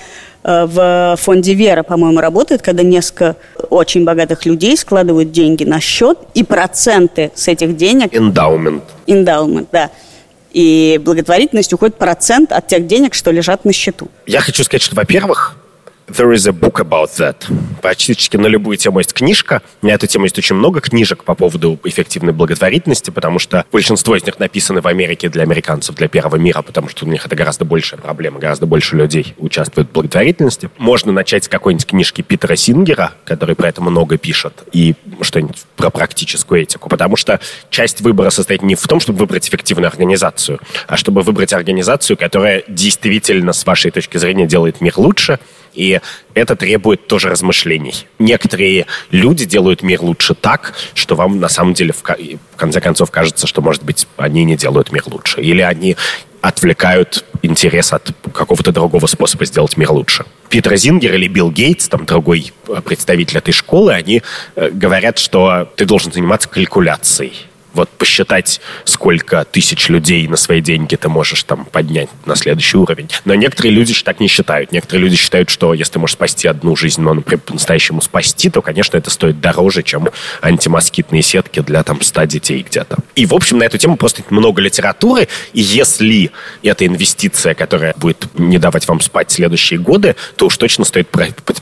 э, в фонде «Вера», по-моему, работает, когда несколько очень богатых людей складывают деньги на счет, и проценты с этих денег... Эндаумент. Эндаумент, да и благотворительность уходит процент от тех денег, что лежат на счету. Я хочу сказать, что, во-первых, There is a book about that. Практически на любую тему есть книжка. На эту тему есть очень много книжек по поводу эффективной благотворительности, потому что большинство из них написаны в Америке для американцев, для первого мира, потому что у них это гораздо большая проблема, гораздо больше людей участвует в благотворительности. Можно начать с какой-нибудь книжки Питера Сингера, который про это много пишет, и что-нибудь про практическую этику, потому что часть выбора состоит не в том, чтобы выбрать эффективную организацию, а чтобы выбрать организацию, которая действительно, с вашей точки зрения, делает мир лучше, и это требует тоже размышлений. Некоторые люди делают мир лучше так, что вам на самом деле в, конце концов кажется, что, может быть, они не делают мир лучше. Или они отвлекают интерес от какого-то другого способа сделать мир лучше. Питер Зингер или Билл Гейтс, там другой представитель этой школы, они э, говорят, что ты должен заниматься калькуляцией вот посчитать, сколько тысяч людей на свои деньги ты можешь там поднять на следующий уровень. Но некоторые люди так не считают. Некоторые люди считают, что если ты можешь спасти одну жизнь, но, например, по-настоящему спасти, то, конечно, это стоит дороже, чем антимоскитные сетки для там 100 детей где-то. И, в общем, на эту тему просто много литературы, и если это инвестиция, которая будет не давать вам спать следующие годы, то уж точно стоит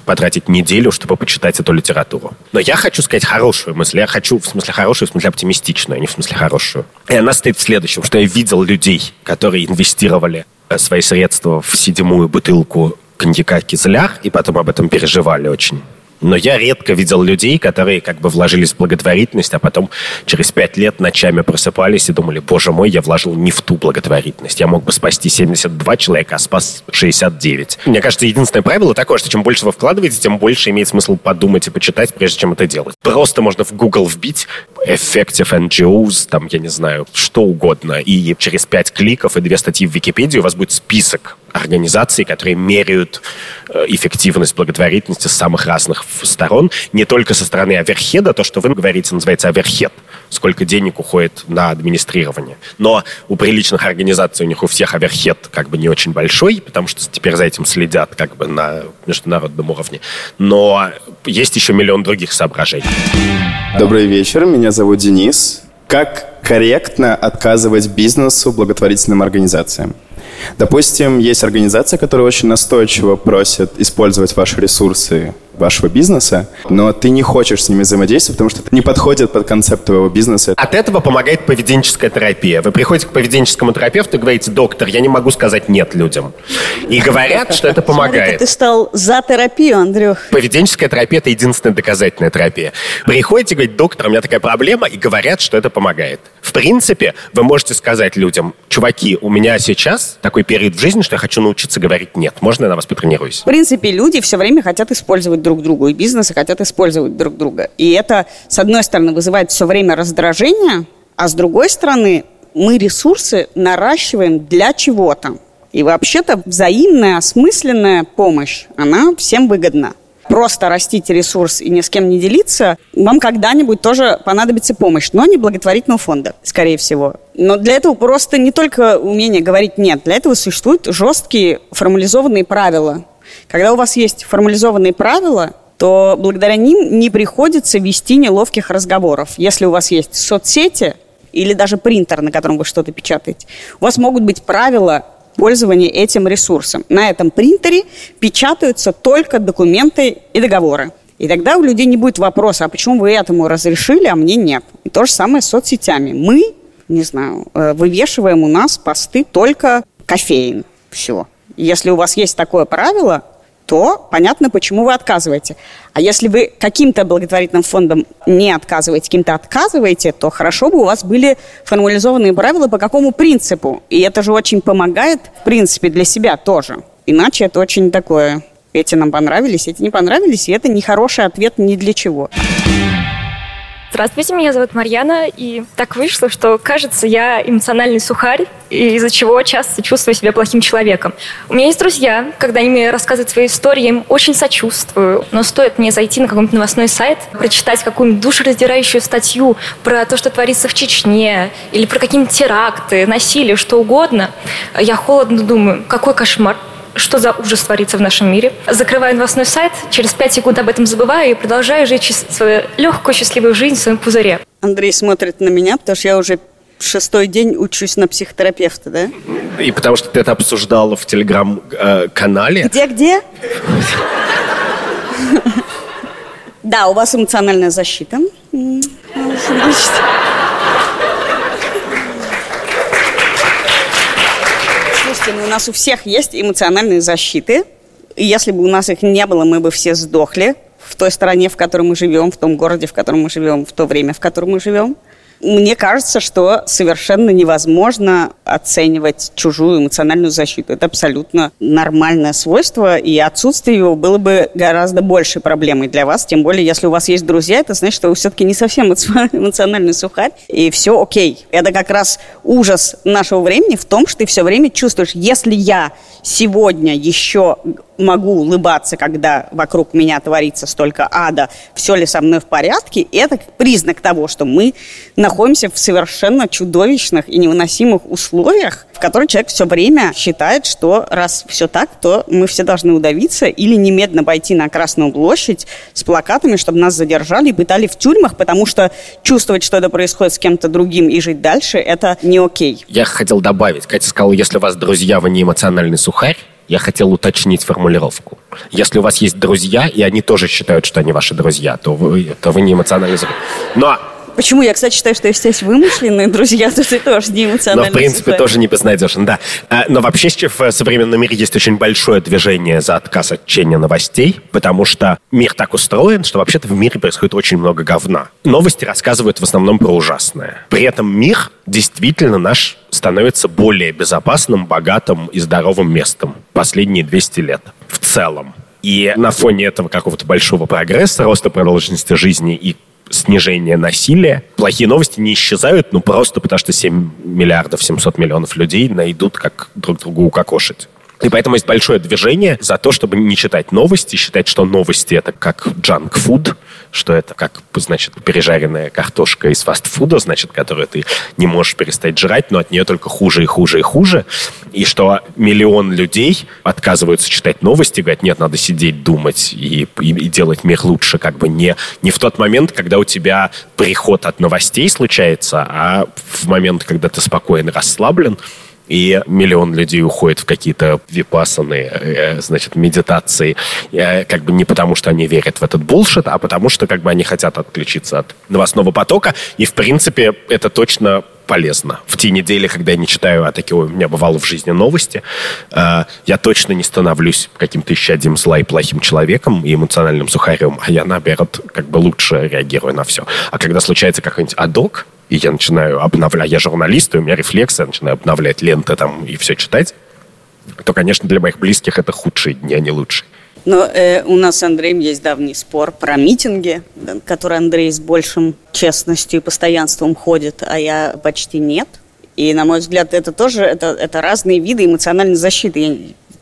потратить неделю, чтобы почитать эту литературу. Но я хочу сказать хорошую мысль. Я хочу, в смысле хорошую, в смысле оптимистичную, не в смысле хорошую. И она стоит в следующем, что я видел людей, которые инвестировали э, свои средства в седьмую бутылку коньяка кизляр, и потом об этом переживали очень. Но я редко видел людей, которые как бы вложились в благотворительность, а потом через пять лет ночами просыпались и думали, боже мой, я вложил не в ту благотворительность. Я мог бы спасти 72 человека, а спас 69. Мне кажется, единственное правило такое, что чем больше вы вкладываете, тем больше имеет смысл подумать и почитать, прежде чем это делать. Просто можно в Google вбить effective NGOs, там, я не знаю, что угодно, и через пять кликов и две статьи в Википедии у вас будет список организаций, которые меряют э, эффективность благотворительности с самых разных сторон, не только со стороны оверхеда, то, что вы говорите, называется оверхед, сколько денег уходит на администрирование. Но у приличных организаций у них у всех оверхед как бы не очень большой, потому что теперь за этим следят как бы на международном уровне. Но есть еще миллион других соображений. Добрый вечер, меня зовут Денис. Как корректно отказывать бизнесу благотворительным организациям? Допустим, есть организация, которая очень настойчиво просит использовать ваши ресурсы вашего бизнеса, но ты не хочешь с ними взаимодействовать, потому что это не подходит под концепт твоего бизнеса. От этого помогает поведенческая терапия. Вы приходите к поведенческому терапевту и говорите, доктор, я не могу сказать нет людям. И говорят, что это помогает. Ты стал за терапию, Андрюх. Поведенческая терапия – это единственная доказательная терапия. Приходите и говорите, доктор, у меня такая проблема, и говорят, что это помогает. В принципе, вы можете сказать людям, чуваки, у меня сейчас такой период в жизни, что я хочу научиться говорить нет. Можно я на вас потренируюсь? В принципе, люди все время хотят использовать друг другу, и бизнесы хотят использовать друг друга. И это, с одной стороны, вызывает все время раздражение, а с другой стороны, мы ресурсы наращиваем для чего-то. И вообще-то взаимная, осмысленная помощь, она всем выгодна просто растить ресурс и ни с кем не делиться, вам когда-нибудь тоже понадобится помощь, но не благотворительного фонда, скорее всего. Но для этого просто не только умение говорить «нет», для этого существуют жесткие формализованные правила. Когда у вас есть формализованные правила, то благодаря ним не приходится вести неловких разговоров. Если у вас есть соцсети или даже принтер, на котором вы что-то печатаете, у вас могут быть правила пользования этим ресурсом. На этом принтере печатаются только документы и договоры. И тогда у людей не будет вопроса, а почему вы этому разрешили, а мне нет. И то же самое с соцсетями. Мы, не знаю, э, вывешиваем у нас посты только кофеин. Все. Если у вас есть такое правило, то понятно, почему вы отказываете. А если вы каким-то благотворительным фондом не отказываете, каким-то отказываете, то хорошо бы у вас были формализованные правила, по какому принципу. И это же очень помогает, в принципе, для себя тоже. Иначе это очень такое, эти нам понравились, эти не понравились, и это нехороший ответ ни для чего. Здравствуйте, меня зовут Марьяна, и так вышло, что, кажется, я эмоциональный сухарь, из-за чего часто чувствую себя плохим человеком. У меня есть друзья, когда они мне рассказывают свои истории, я им очень сочувствую, но стоит мне зайти на какой-нибудь новостной сайт, прочитать какую-нибудь душераздирающую статью про то, что творится в Чечне, или про какие-нибудь теракты, насилие, что угодно, я холодно думаю, какой кошмар, что за ужас творится в нашем мире. Закрываю новостной сайт, через 5 секунд об этом забываю и продолжаю жить свою легкую, счастливую жизнь в своем пузыре. Андрей смотрит на меня, потому что я уже шестой день учусь на психотерапевта, да? И потому что ты это обсуждала в телеграм-канале. Где-где? Да, у вас эмоциональная защита. Слушайте, ну, у нас у всех есть эмоциональные защиты. И если бы у нас их не было, мы бы все сдохли в той стране, в которой мы живем, в том городе, в котором мы живем, в то время, в котором мы живем. Мне кажется, что совершенно невозможно оценивать чужую эмоциональную защиту. Это абсолютно нормальное свойство, и отсутствие его было бы гораздо большей проблемой для вас. Тем более, если у вас есть друзья, это значит, что вы все-таки не совсем эмоциональный сухарь, и все окей. Это как раз ужас нашего времени в том, что ты все время чувствуешь, если я сегодня еще могу улыбаться, когда вокруг меня творится столько ада, все ли со мной в порядке, это признак того, что мы находимся находимся в совершенно чудовищных и невыносимых условиях, в которых человек все время считает, что раз все так, то мы все должны удавиться или немедленно пойти на Красную площадь с плакатами, чтобы нас задержали и пытали в тюрьмах, потому что чувствовать, что это происходит с кем-то другим и жить дальше, это не окей. Я хотел добавить. Катя сказала, если у вас друзья, вы не эмоциональный сухарь, я хотел уточнить формулировку. Если у вас есть друзья, и они тоже считают, что они ваши друзья, то вы, то вы не эмоциональный сухарь. Но Почему? Я, кстати, считаю, что если есть вымышленные друзья, то ты тоже не эмоциональный. Но, в принципе, тоже не безнадежен, да. А, но вообще в современном мире есть очень большое движение за отказ от чтения новостей, потому что мир так устроен, что вообще-то в мире происходит очень много говна. Новости рассказывают в основном про ужасное. При этом мир действительно наш становится более безопасным, богатым и здоровым местом последние 200 лет в целом. И на фоне этого какого-то большого прогресса, роста продолжительности жизни и снижение насилия. Плохие новости не исчезают, ну просто потому что 7 миллиардов 700 миллионов людей найдут, как друг другу укокошить. И поэтому есть большое движение за то, чтобы не читать новости, считать, что новости это как junk food, что это как, значит, пережаренная картошка из фастфуда, значит, которую ты не можешь перестать жрать, но от нее только хуже и хуже и хуже. И что миллион людей отказываются читать новости, говорят, нет, надо сидеть, думать и, и, и делать мир лучше, как бы не, не в тот момент, когда у тебя приход от новостей случается, а в момент, когда ты спокойно расслаблен, и миллион людей уходит в какие-то випасаны, э, значит, медитации, э, как бы не потому, что они верят в этот булшит, а потому, что как бы они хотят отключиться от новостного потока, и, в принципе, это точно полезно. В те недели, когда я не читаю, а такие у меня бывало в жизни новости, э, я точно не становлюсь каким-то исчадием зла и плохим человеком и эмоциональным сухарем, а я, наоборот, как бы лучше реагирую на все. А когда случается какой-нибудь адок, и я начинаю обновлять, я журналист, и у меня рефлексы, я начинаю обновлять ленты там и все читать, то, конечно, для моих близких это худшие дни, а не лучшие. Но э, у нас с Андреем есть давний спор про митинги, который Андрей с большим честностью и постоянством ходит, а я почти нет. И, на мой взгляд, это тоже это, это разные виды эмоциональной защиты. Я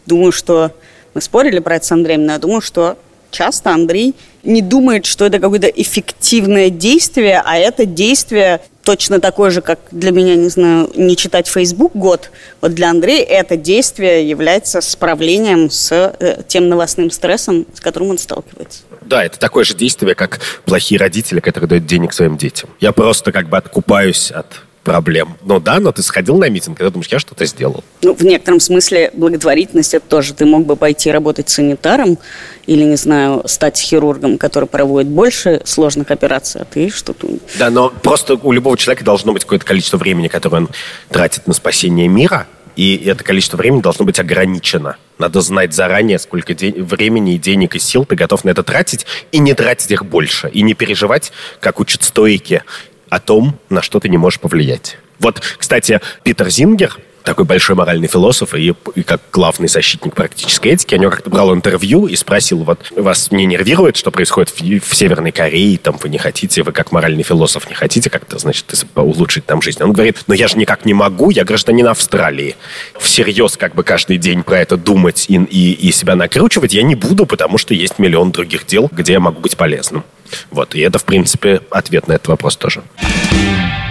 думаю, что мы спорили про это с Андреем, но я думаю, что часто Андрей не думает, что это какое-то эффективное действие, а это действие точно такое же, как для меня, не знаю, не читать Facebook год. Вот для Андрея это действие является справлением с э, тем новостным стрессом, с которым он сталкивается. Да, это такое же действие, как плохие родители, которые дают денег своим детям. Я просто как бы откупаюсь от проблем. Ну да, но ты сходил на митинг, и ты думаешь, я что-то сделал. Ну, в некотором смысле благотворительность это тоже. Ты мог бы пойти работать санитаром или, не знаю, стать хирургом, который проводит больше сложных операций, а ты что-то... Да, но просто у любого человека должно быть какое-то количество времени, которое он тратит на спасение мира, и это количество времени должно быть ограничено. Надо знать заранее, сколько день, времени, денег и сил ты готов на это тратить, и не тратить их больше. И не переживать, как учат стойки, о том, на что ты не можешь повлиять. Вот, кстати, Питер Зингер, такой большой моральный философ и, и как главный защитник практической этики, у него как-то брал интервью и спросил, вот вас не нервирует, что происходит в, в Северной Корее, там вы не хотите, вы как моральный философ не хотите как-то, значит, улучшить там жизнь. Он говорит, но я же никак не могу, я гражданин Австралии. Всерьез как бы каждый день про это думать и, и, и себя накручивать я не буду, потому что есть миллион других дел, где я могу быть полезным. Вот, и это, в принципе, ответ на этот вопрос тоже.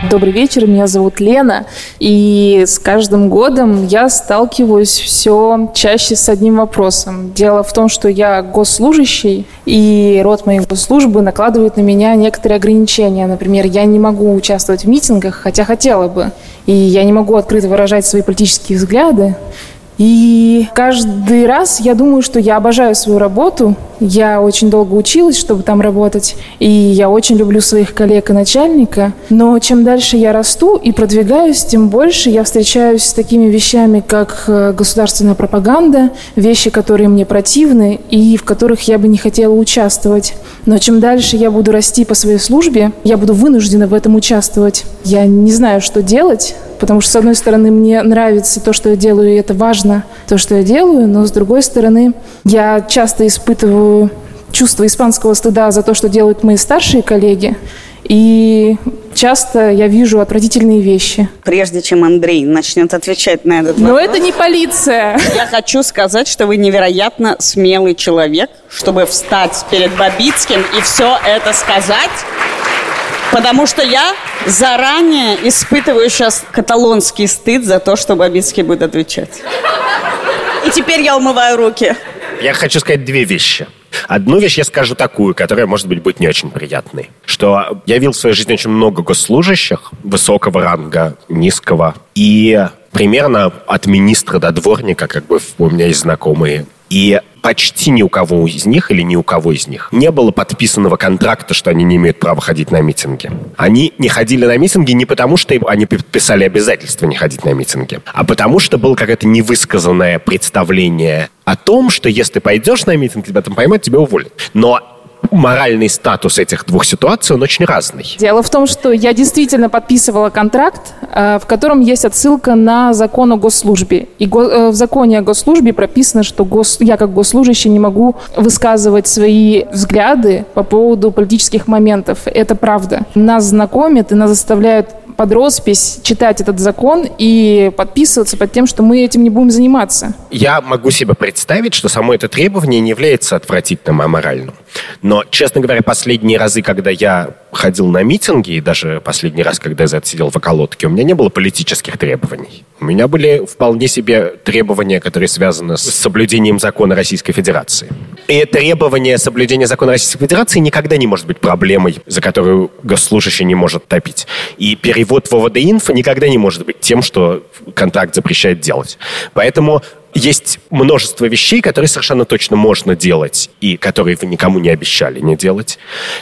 Добрый вечер, меня зовут Лена, и с каждым годом я сталкиваюсь все чаще с одним вопросом. Дело в том, что я госслужащий, и род моей госслужбы накладывает на меня некоторые ограничения. Например, я не могу участвовать в митингах, хотя хотела бы, и я не могу открыто выражать свои политические взгляды, и каждый раз я думаю, что я обожаю свою работу. Я очень долго училась, чтобы там работать. И я очень люблю своих коллег и начальника. Но чем дальше я расту и продвигаюсь, тем больше я встречаюсь с такими вещами, как э, государственная пропаганда, вещи, которые мне противны и в которых я бы не хотела участвовать. Но чем дальше я буду расти по своей службе, я буду вынуждена в этом участвовать. Я не знаю, что делать, потому что, с одной стороны, мне нравится то, что я делаю, и это важно, то, что я делаю, но, с другой стороны, я часто испытываю чувство испанского стыда за то, что делают мои старшие коллеги, и часто я вижу отвратительные вещи. Прежде чем Андрей начнет отвечать на этот вопрос... Но это не полиция. Я хочу сказать, что вы невероятно смелый человек, чтобы встать перед Бабицким и все это сказать. Потому что я заранее испытываю сейчас каталонский стыд за то, что Бабицкий будет отвечать. И теперь я умываю руки. Я хочу сказать две вещи. Одну вещь я скажу такую, которая, может быть, будет не очень приятной. Что я видел в своей жизни очень много госслужащих высокого ранга, низкого. И примерно от министра до дворника, как бы у меня есть знакомые. И почти ни у кого из них или ни у кого из них не было подписанного контракта, что они не имеют права ходить на митинги. Они не ходили на митинги не потому, что они подписали обязательство не ходить на митинги, а потому что было какое-то невысказанное представление о том, что если ты пойдешь на митинг, тебя там поймают, тебя уволят. Но моральный статус этих двух ситуаций, он очень разный. Дело в том, что я действительно подписывала контракт, э, в котором есть отсылка на закон о госслужбе. И э, в законе о госслужбе прописано, что я как госслужащий не могу высказывать свои взгляды по поводу политических моментов. Это правда. Нас знакомят и нас заставляют под роспись читать этот закон и подписываться под тем, что мы этим не будем заниматься. Я могу себе представить, что само это требование не является отвратительным, аморальным. Но, честно говоря, последние разы, когда я ходил на митинги, и даже последний раз, когда я сидел в околотке, у меня не было политических требований. У меня были вполне себе требования, которые связаны с соблюдением закона Российской Федерации. И требование соблюдения закона Российской Федерации никогда не может быть проблемой, за которую госслужащий не может топить. И перевод в ОВД-инфо никогда не может быть тем, что контакт запрещает делать. Поэтому есть множество вещей, которые совершенно точно можно делать и которые вы никому не обещали не делать.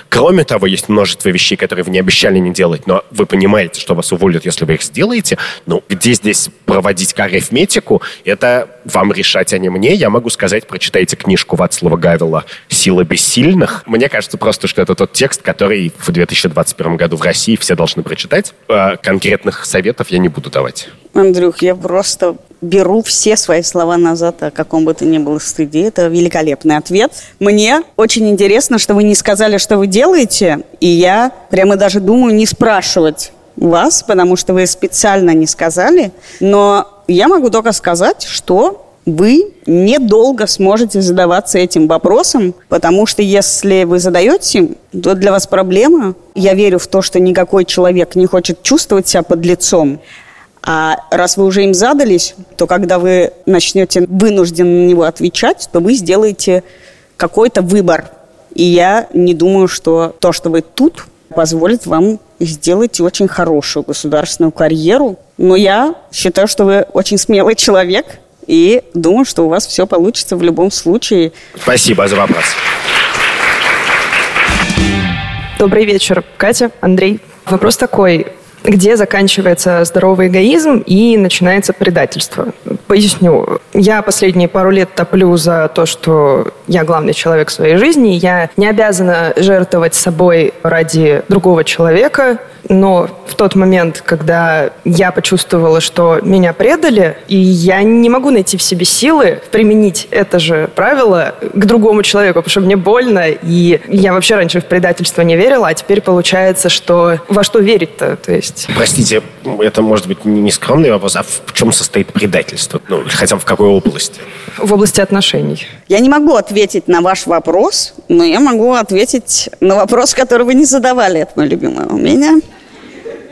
Кроме того, есть множество вещей, которые вы не обещали не делать, но вы понимаете, что вас уволят, если вы их сделаете. Ну, где здесь проводить арифметику, это вам решать, а не мне. Я могу сказать, прочитайте книжку Вацлава Гавела «Сила бессильных». Мне кажется просто, что это тот текст, который в 2021 году в России все должны прочитать. А конкретных советов я не буду давать. Андрюх, я просто беру все свои слова назад о каком бы то ни было стыде. Это великолепный ответ. Мне очень интересно, что вы не сказали, что вы делаете, и я прямо даже думаю не спрашивать вас, потому что вы специально не сказали, но я могу только сказать, что вы недолго сможете задаваться этим вопросом, потому что если вы задаете, то для вас проблема. Я верю в то, что никакой человек не хочет чувствовать себя под лицом. А раз вы уже им задались, то когда вы начнете вынужденно на него отвечать, то вы сделаете какой-то выбор. И я не думаю, что то, что вы тут, позволит вам сделать очень хорошую государственную карьеру. Но я считаю, что вы очень смелый человек, и думаю, что у вас все получится в любом случае. Спасибо за вопрос. Добрый вечер, Катя, Андрей. Вопрос такой где заканчивается здоровый эгоизм и начинается предательство. Поясню. Я последние пару лет топлю за то, что я главный человек в своей жизни, я не обязана жертвовать собой ради другого человека, но в тот момент, когда я почувствовала, что меня предали, и я не могу найти в себе силы применить это же правило к другому человеку, потому что мне больно, и я вообще раньше в предательство не верила, а теперь получается, что во что верить-то, то есть... Простите, это может быть не скромный вопрос, а в чем состоит предательство? Ну, хотя бы в какой области? В области отношений. Я не могу ответить на ваш вопрос, но я могу ответить на вопрос, который вы не задавали. Это мое любимое умение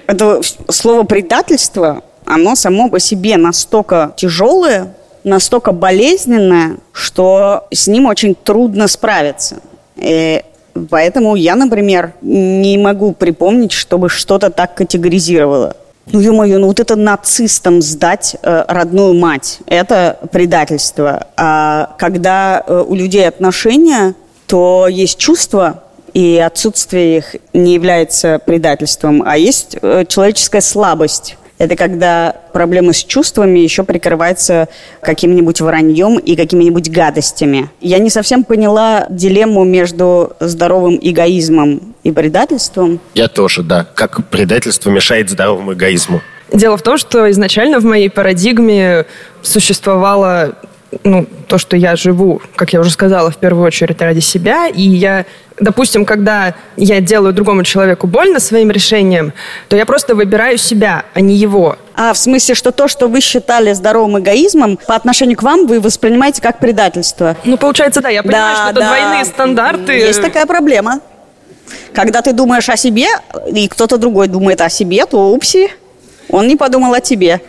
это слово предательство, оно само по себе настолько тяжелое, настолько болезненное, что с ним очень трудно справиться. И поэтому я, например, не могу припомнить, чтобы что-то так категоризировало. Ну, ё-моё, ну вот это нацистам сдать э, родную мать, это предательство. А когда э, у людей отношения, то есть чувство, и отсутствие их не является предательством, а есть э, человеческая слабость. Это когда проблемы с чувствами еще прикрываются каким-нибудь враньем и какими-нибудь гадостями. Я не совсем поняла дилемму между здоровым эгоизмом и предательством. Я тоже, да. Как предательство мешает здоровому эгоизму? Дело в том, что изначально в моей парадигме существовало ну, то, что я живу, как я уже сказала, в первую очередь ради себя, и я, допустим, когда я делаю другому человеку больно своим решением, то я просто выбираю себя, а не его. А в смысле, что то, что вы считали здоровым эгоизмом, по отношению к вам вы воспринимаете как предательство? Ну, получается, да, я понимаю, да, что да. это двойные стандарты. Есть такая проблема. Когда ты думаешь о себе, и кто-то другой думает о себе, то упси, он не подумал о тебе.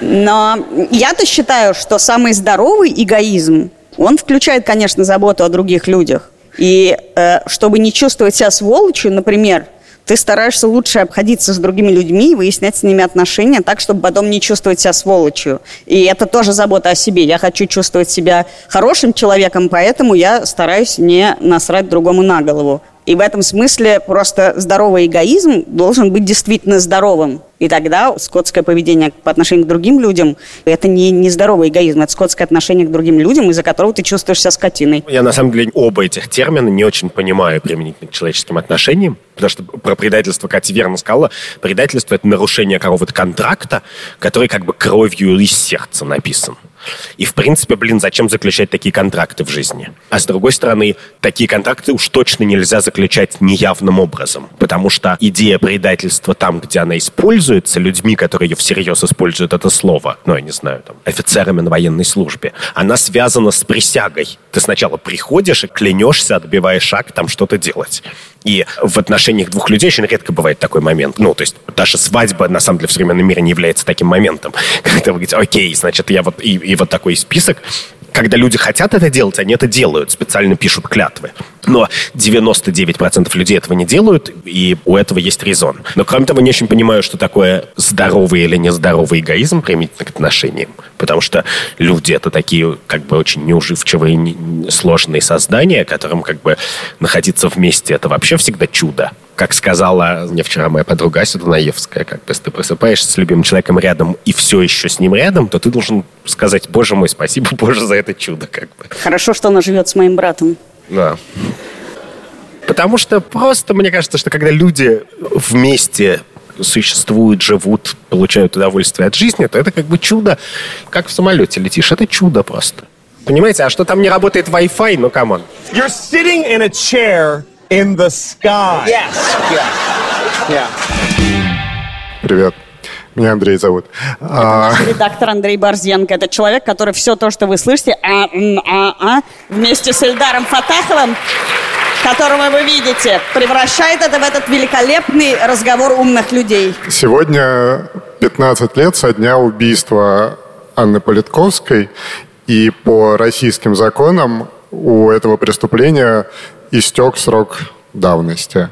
Но я-то считаю, что самый здоровый эгоизм, он включает, конечно, заботу о других людях. И э, чтобы не чувствовать себя сволочью, например, ты стараешься лучше обходиться с другими людьми и выяснять с ними отношения так, чтобы потом не чувствовать себя сволочью. И это тоже забота о себе. Я хочу чувствовать себя хорошим человеком, поэтому я стараюсь не насрать другому на голову. И в этом смысле просто здоровый эгоизм должен быть действительно здоровым. И тогда скотское поведение по отношению к другим людям – это не, не здоровый эгоизм, это скотское отношение к другим людям, из-за которого ты чувствуешь себя скотиной. Я, на самом деле, оба этих термина не очень понимаю применительно к человеческим отношениям, потому что про предательство Катя верно сказала. Предательство – это нарушение какого-то контракта, который как бы кровью из сердца написан. И, в принципе, блин, зачем заключать такие контракты в жизни? А с другой стороны, такие контракты уж точно нельзя заключать неявным образом, потому что идея предательства там, где она используется, людьми, которые ее всерьез используют это слово, ну, я не знаю, там, офицерами на военной службе, она связана с присягой. Ты сначала приходишь и клянешься, отбивая шаг, там что-то делать. И в отношениях двух людей очень редко бывает такой момент. Ну, то есть даже свадьба, на самом деле, в современном мире не является таким моментом. Когда вы говорите, окей, значит, я вот... И, и вот такой список, когда люди хотят это делать, они это делают, специально пишут клятвы. Но 99% людей этого не делают, и у этого есть резон. Но, кроме того, не очень понимаю, что такое здоровый или нездоровый эгоизм применительно к отношениям. Потому что люди — это такие как бы очень неуживчивые, сложные создания, которым как бы находиться вместе — это вообще всегда чудо как сказала мне вчера моя подруга Ася Дунаевская, как бы, если ты просыпаешься с любимым человеком рядом и все еще с ним рядом, то ты должен сказать, боже мой, спасибо, боже, за это чудо. Как бы. Хорошо, что она живет с моим братом. Да. Потому что просто мне кажется, что когда люди вместе существуют, живут, получают удовольствие от жизни, то это как бы чудо. Как в самолете летишь, это чудо просто. Понимаете, а что там не работает Wi-Fi, ну come on. You're sitting in a chair in the sky. Yes. Yeah. Yeah. Привет. Меня Андрей зовут. Это наш редактор Андрей Борзенко. Это человек, который все то, что вы слышите, а, а, а, вместе с Эльдаром Фатаховым, которого вы видите, превращает это в этот великолепный разговор умных людей. Сегодня 15 лет со дня убийства Анны Политковской, и по российским законам у этого преступления истек срок давности.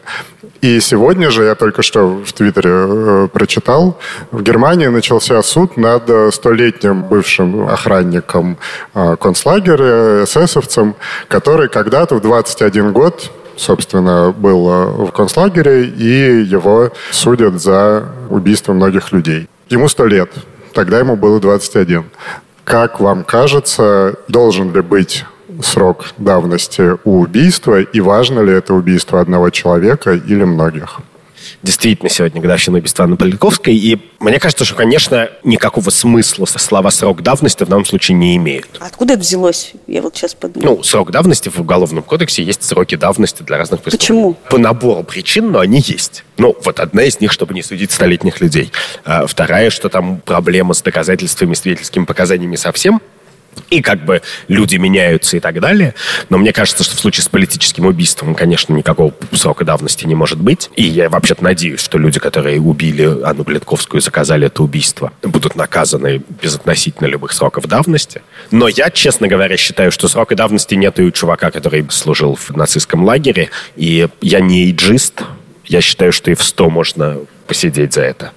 И сегодня же, я только что в Твиттере э, прочитал, в Германии начался суд над столетним бывшим охранником э, концлагеря, эсэсовцем, который когда-то в 21 год собственно, был э, в концлагере, и его судят за убийство многих людей. Ему сто лет, тогда ему было 21. Как вам кажется, должен ли быть срок давности у убийства и важно ли это убийство одного человека или многих? действительно сегодня годовщина убийства Анны Политковской, и мне кажется, что, конечно, никакого смысла слова «срок давности» в данном случае не имеют. Откуда это взялось? Я вот сейчас подумала. Ну, срок давности в Уголовном кодексе есть сроки давности для разных Почему? преступлений. По набору причин, но они есть. Ну, вот одна из них, чтобы не судить столетних людей. А вторая, что там проблема с доказательствами, свидетельскими показаниями совсем и как бы люди меняются и так далее. Но мне кажется, что в случае с политическим убийством, конечно, никакого срока давности не может быть. И я вообще-то надеюсь, что люди, которые убили Анну Бледковскую и заказали это убийство, будут наказаны безотносительно любых сроков давности. Но я, честно говоря, считаю, что срока давности нет и у чувака, который служил в нацистском лагере. И я не иджист. Я считаю, что и в 100 можно посидеть за это.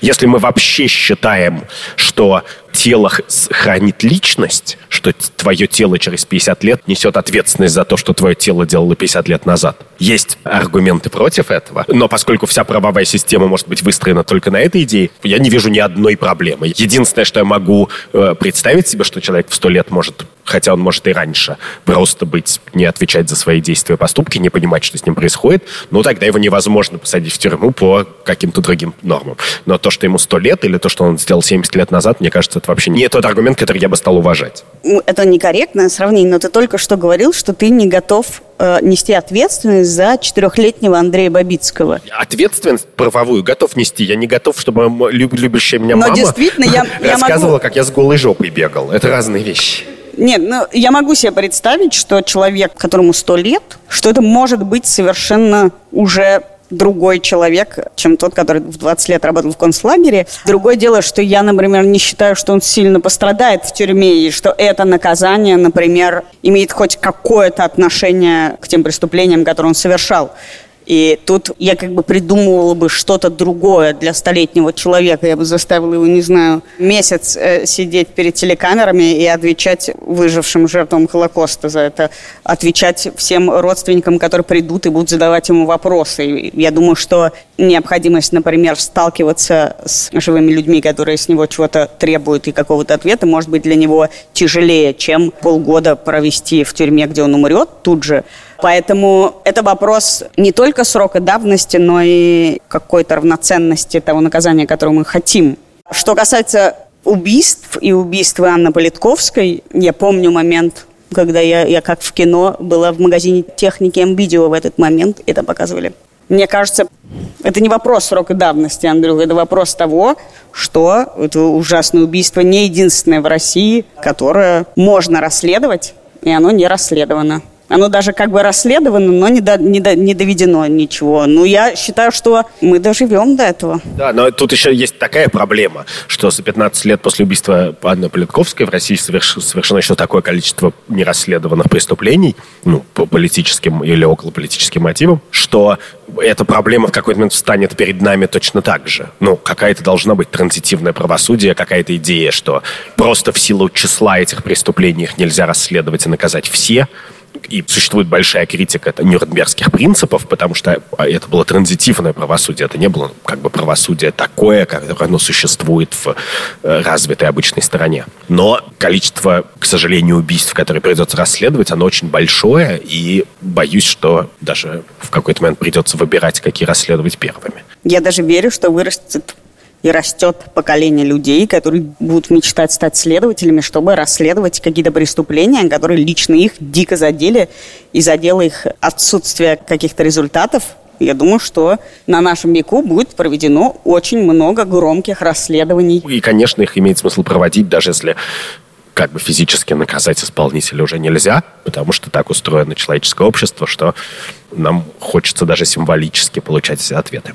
Если мы вообще считаем, что тело хранит личность, что твое тело через 50 лет несет ответственность за то, что твое тело делало 50 лет назад. Есть аргументы против этого, но поскольку вся правовая система может быть выстроена только на этой идее, я не вижу ни одной проблемы. Единственное, что я могу э, представить себе, что человек в 100 лет может, хотя он может и раньше, просто быть, не отвечать за свои действия и поступки, не понимать, что с ним происходит, ну тогда его невозможно посадить в тюрьму по каким-то другим нормам. Но то, что ему 100 лет или то, что он сделал 70 лет назад, мне кажется, это вообще не тот аргумент, который я бы стал уважать. Это некорректное сравнение, но ты только что говорил, что ты не готов э, нести ответственность за четырехлетнего Андрея Бабицкого. Ответственность правовую готов нести. Я не готов, чтобы люб, любящая меня но мама действительно, я, рассказывала, я могу... как я с голой жопой бегал. Это разные вещи. Нет, ну, я могу себе представить, что человек, которому сто лет, что это может быть совершенно уже другой человек, чем тот, который в 20 лет работал в концлагере. Другое дело, что я, например, не считаю, что он сильно пострадает в тюрьме, и что это наказание, например, имеет хоть какое-то отношение к тем преступлениям, которые он совершал. И тут я как бы придумывала бы что-то другое для столетнего человека. Я бы заставила его, не знаю, месяц э, сидеть перед телекамерами и отвечать выжившим жертвам Холокоста за это. Отвечать всем родственникам, которые придут и будут задавать ему вопросы. И я думаю, что необходимость, например, сталкиваться с живыми людьми, которые с него чего-то требуют и какого-то ответа, может быть для него тяжелее, чем полгода провести в тюрьме, где он умрет тут же. Поэтому это вопрос не только срока давности, но и какой-то равноценности того наказания, которое мы хотим. Что касается убийств и убийства Анны Политковской, я помню момент, когда я, я как в кино была в магазине техники М-видео в этот момент, это показывали. Мне кажется, это не вопрос срока давности, Андрюх, это вопрос того, что это ужасное убийство не единственное в России, которое можно расследовать, и оно не расследовано. Оно даже как бы расследовано, но не, до, не, до, не доведено ничего. Ну, я считаю, что мы доживем до этого. Да, но тут еще есть такая проблема, что за 15 лет после убийства Анны Политковской в России соверш, совершено еще такое количество нерасследованных преступлений, ну, по политическим или около политическим мотивам, что эта проблема в какой-то момент встанет перед нами точно так же. Ну, какая-то должна быть транзитивное правосудие, какая-то идея, что просто в силу числа этих преступлений их нельзя расследовать и наказать все, и существует большая критика это Нюрнбергских принципов, потому что это было транзитивное правосудие, это не было как бы правосудие такое, как оно существует в э, развитой обычной стороне. Но количество, к сожалению, убийств, которые придется расследовать, оно очень большое, и боюсь, что даже в какой-то момент придется выбирать, какие расследовать первыми. Я даже верю, что вырастет и растет поколение людей, которые будут мечтать стать следователями, чтобы расследовать какие-то преступления, которые лично их дико задели, и задело их отсутствие каких-то результатов. Я думаю, что на нашем веку будет проведено очень много громких расследований. И, конечно, их имеет смысл проводить, даже если как бы физически наказать исполнителя уже нельзя, потому что так устроено человеческое общество, что нам хочется даже символически получать эти ответы.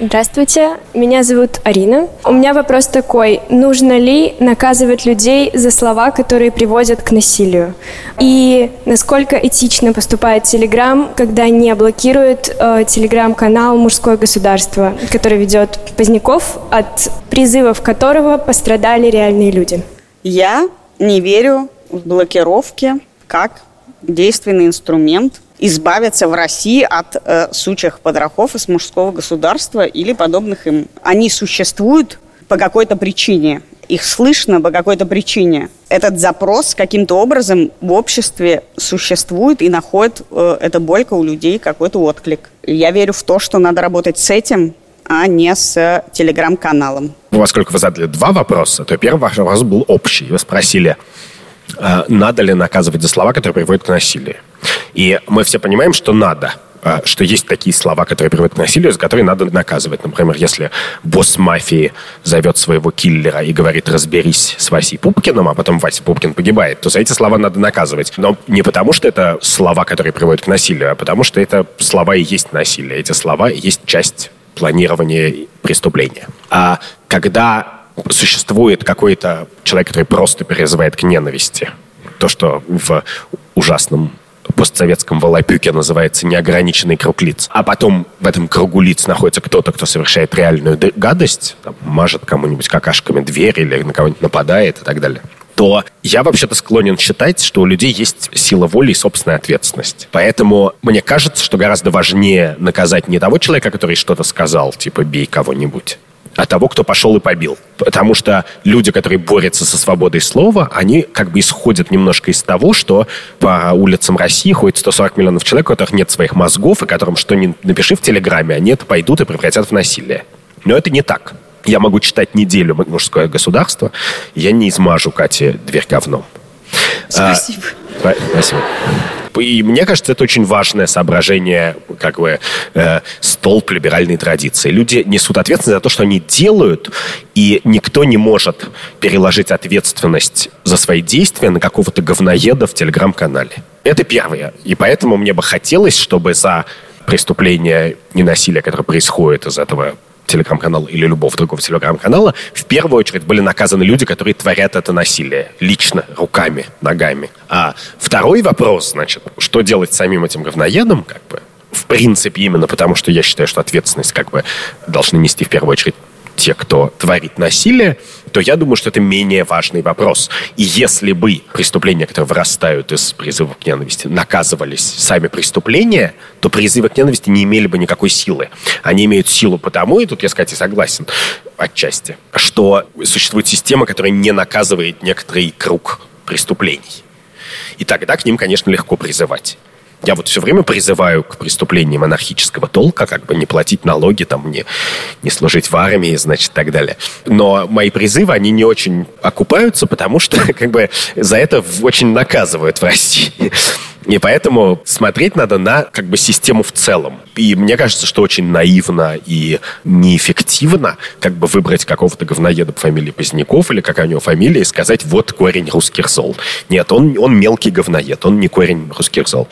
Здравствуйте, меня зовут Арина. У меня вопрос такой. Нужно ли наказывать людей за слова, которые приводят к насилию? И насколько этично поступает Телеграм, когда не блокирует э, Телеграм-канал «Мужское государство», который ведет Поздняков, от призывов которого пострадали реальные люди? Я не верю в блокировки как действенный инструмент – избавиться в России от э, сучих подрахов из мужского государства или подобных им. Они существуют по какой-то причине. Их слышно по какой-то причине. Этот запрос каким-то образом в обществе существует и находит э, эта бойка у людей какой-то отклик. Я верю в то, что надо работать с этим, а не с телеграм-каналом. Поскольку вы задали два вопроса, то первый ваш вопрос был общий. Вы спросили, э, надо ли наказывать за слова, которые приводят к насилию. И мы все понимаем, что надо а, что есть такие слова, которые приводят к насилию, за которые надо наказывать. Например, если босс мафии зовет своего киллера и говорит «разберись с Васей Пупкиным», а потом Вася Пупкин погибает, то за эти слова надо наказывать. Но не потому, что это слова, которые приводят к насилию, а потому, что это слова и есть насилие. Эти слова и есть часть планирования преступления. А когда существует какой-то человек, который просто призывает к ненависти, то, что в ужасном постсоветском Волопюке называется неограниченный круг лиц. А потом в этом кругу лиц находится кто-то, кто совершает реальную гадость, там, мажет кому-нибудь какашками дверь или на кого-нибудь нападает и так далее то я вообще-то склонен считать, что у людей есть сила воли и собственная ответственность. Поэтому мне кажется, что гораздо важнее наказать не того человека, который что-то сказал, типа «бей кого-нибудь», а того, кто пошел и побил. Потому что люди, которые борются со свободой слова, они как бы исходят немножко из того, что по улицам России ходит 140 миллионов человек, у которых нет своих мозгов, и которым что ни напиши в Телеграме, они это пойдут и превратят в насилие. Но это не так. Я могу читать неделю «Мужское государство», я не измажу Кате дверь говном. Спасибо. А, спасибо. И мне кажется, это очень важное соображение, как бы, э, столб либеральной традиции. Люди несут ответственность за то, что они делают, и никто не может переложить ответственность за свои действия на какого-то говноеда в телеграм-канале. Это первое. И поэтому мне бы хотелось, чтобы за преступление и насилие, которое происходит из этого телеграм-канала или любого другого телеграм-канала, в первую очередь были наказаны люди, которые творят это насилие. Лично, руками, ногами. А второй вопрос, значит, что делать самим этим говноедом, как бы, в принципе, именно потому, что я считаю, что ответственность как бы должны нести в первую очередь те, кто творит насилие, то я думаю, что это менее важный вопрос. И если бы преступления, которые вырастают из призыва к ненависти, наказывались сами преступления, то призывы к ненависти не имели бы никакой силы. Они имеют силу потому, и тут я, кстати, согласен отчасти, что существует система, которая не наказывает некоторый круг преступлений. И тогда к ним, конечно, легко призывать. Я вот все время призываю к преступлениям анархического толка, как бы не платить налоги, там, не, не служить в армии, значит, и так далее. Но мои призывы, они не очень окупаются, потому что, как бы, за это очень наказывают в России. И поэтому смотреть надо на как бы систему в целом. И мне кажется, что очень наивно и неэффективно как бы выбрать какого-то говноеда по фамилии Поздняков или какая у него фамилия и сказать, вот корень русских зол. Нет, он, он мелкий говноед, он не корень русских зол.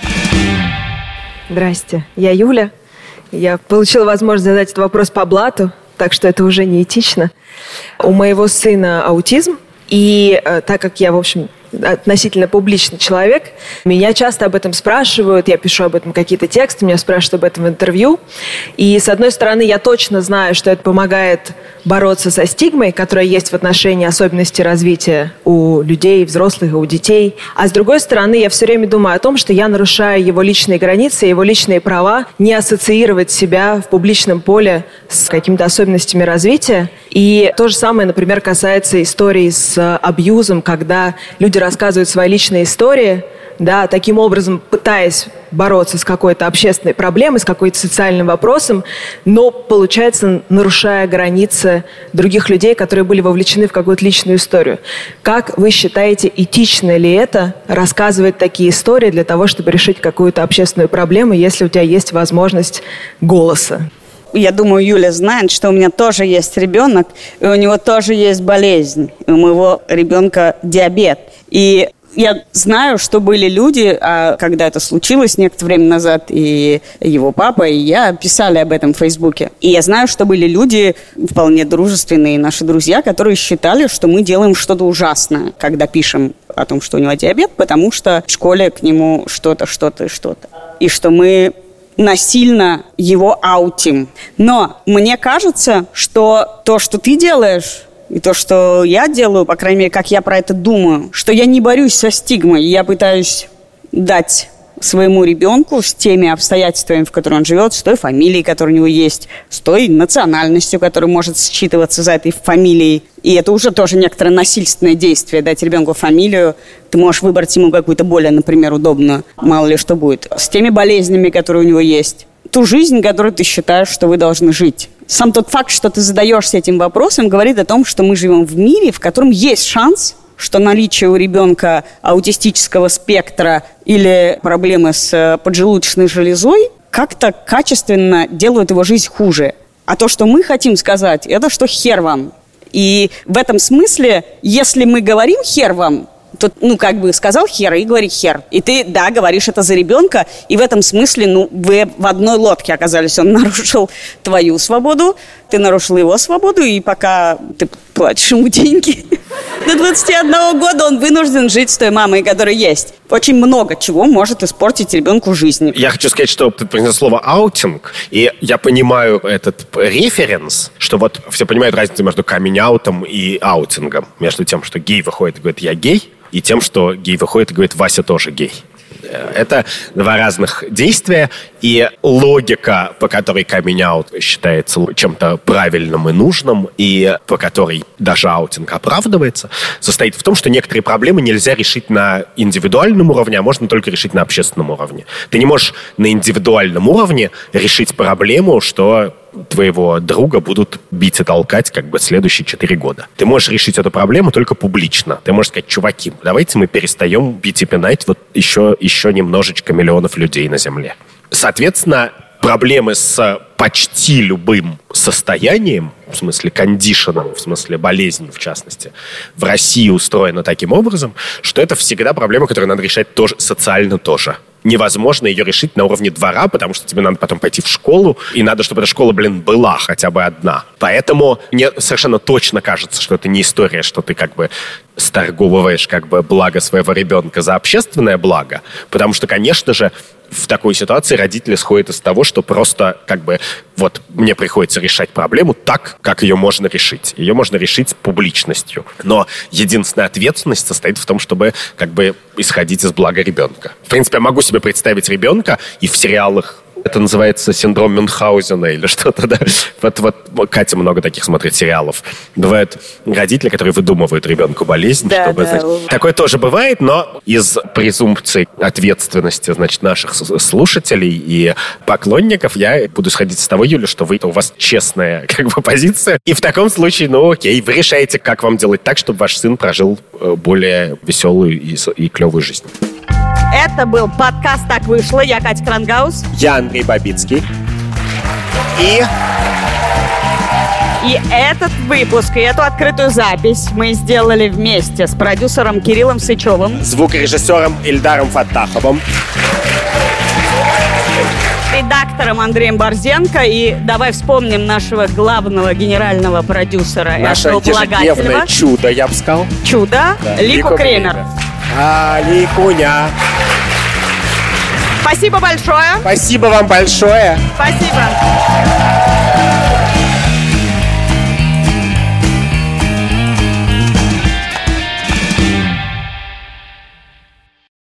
Здрасте, я Юля. Я получила возможность задать этот вопрос по блату, так что это уже не этично. У моего сына аутизм, и э, так как я, в общем, относительно публичный человек. Меня часто об этом спрашивают, я пишу об этом какие-то тексты, меня спрашивают об этом в интервью. И, с одной стороны, я точно знаю, что это помогает бороться со стигмой, которая есть в отношении особенностей развития у людей, взрослых и у детей. А с другой стороны, я все время думаю о том, что я нарушаю его личные границы, его личные права, не ассоциировать себя в публичном поле с какими-то особенностями развития. И то же самое, например, касается истории с абьюзом, когда люди рассказывают свои личные истории, да, таким образом пытаясь бороться с какой-то общественной проблемой, с какой-то социальным вопросом, но, получается, нарушая границы других людей, которые были вовлечены в какую-то личную историю. Как вы считаете, этично ли это рассказывать такие истории для того, чтобы решить какую-то общественную проблему, если у тебя есть возможность голоса? Я думаю, Юля знает, что у меня тоже есть ребенок, и у него тоже есть болезнь. И у моего ребенка диабет. И я знаю, что были люди, а когда это случилось некоторое время назад, и его папа, и я писали об этом в Фейсбуке. И я знаю, что были люди, вполне дружественные наши друзья, которые считали, что мы делаем что-то ужасное, когда пишем о том, что у него диабет, потому что в школе к нему что-то, что-то, что-то. И что мы насильно его аутим. Но мне кажется, что то, что ты делаешь, и то, что я делаю, по крайней мере, как я про это думаю, что я не борюсь со стигмой, я пытаюсь дать своему ребенку с теми обстоятельствами, в которых он живет, с той фамилией, которая у него есть, с той национальностью, которая может считываться за этой фамилией. И это уже тоже некоторое насильственное действие, дать ребенку фамилию. Ты можешь выбрать ему какую-то более, например, удобную, мало ли что будет. С теми болезнями, которые у него есть. Ту жизнь, которую ты считаешь, что вы должны жить. Сам тот факт, что ты задаешься этим вопросом, говорит о том, что мы живем в мире, в котором есть шанс что наличие у ребенка аутистического спектра или проблемы с э, поджелудочной железой как-то качественно делают его жизнь хуже. А то, что мы хотим сказать, это что хер вам. И в этом смысле, если мы говорим хер вам, то, ну, как бы сказал хер и говори хер. И ты, да, говоришь это за ребенка, и в этом смысле, ну, вы в одной лодке оказались. Он нарушил твою свободу, ты нарушил его свободу, и пока ты платишь ему деньги, до 21 года он вынужден жить с той мамой, которая есть. Очень много чего может испортить ребенку жизнь. Я хочу сказать, что ты произнес слово «аутинг», и я понимаю этот референс, что вот все понимают разницу между каминг-аутом и аутингом, между тем, что гей выходит и говорит «я гей», и тем, что гей выходит и говорит «Вася тоже гей». Это два разных действия, и логика, по которой каминг-аут считается чем-то правильным и нужным, и по которой даже аутинг оправдывается, состоит в том, что некоторые проблемы нельзя решить на индивидуальном уровне, а можно только решить на общественном уровне. Ты не можешь на индивидуальном уровне решить проблему, что твоего друга будут бить и толкать как бы следующие 4 года. Ты можешь решить эту проблему только публично. Ты можешь сказать, чуваки, давайте мы перестаем бить и пинать вот еще, еще немножечко миллионов людей на Земле. Соответственно, проблемы с почти любым состоянием, в смысле кондишеном, в смысле болезни в частности, в России устроена таким образом, что это всегда проблема, которую надо решать тоже социально тоже невозможно ее решить на уровне двора, потому что тебе надо потом пойти в школу, и надо, чтобы эта школа, блин, была хотя бы одна. Поэтому мне совершенно точно кажется, что это не история, что ты как бы сторговываешь как бы благо своего ребенка за общественное благо, потому что, конечно же, в такой ситуации родители сходят из того, что просто как бы вот мне приходится решать проблему так, как ее можно решить. Ее можно решить публичностью. Но единственная ответственность состоит в том, чтобы как бы исходить из блага ребенка. В принципе, я могу себе представить ребенка и в сериалах это называется синдром Мюнхгаузена или что-то, да. Вот, вот Катя много таких смотрит сериалов. Бывают родители, которые выдумывают ребенку болезнь, да, чтобы... Да. Значит, такое тоже бывает, но из презумпции ответственности, значит, наших слушателей и поклонников я буду сходить с того, Юля, что вы, у вас честная как бы позиция. И в таком случае, ну окей, вы решаете, как вам делать так, чтобы ваш сын прожил э, более веселую и, и клевую жизнь. Это был подкаст «Так вышло». Я Катя Крангаус. Я Андрей Бабицкий. И... И этот выпуск, и эту открытую запись мы сделали вместе с продюсером Кириллом Сычевым. Звукорежиссером Ильдаром Фаттаховым редактором Андреем Борзенко. И давай вспомним нашего главного генерального продюсера Наше ежедневное чудо, я бы сказал. Чудо? Да. Лику, Лику Кремер. Кремер. А, Ликуня. Спасибо большое. Спасибо вам большое. Спасибо.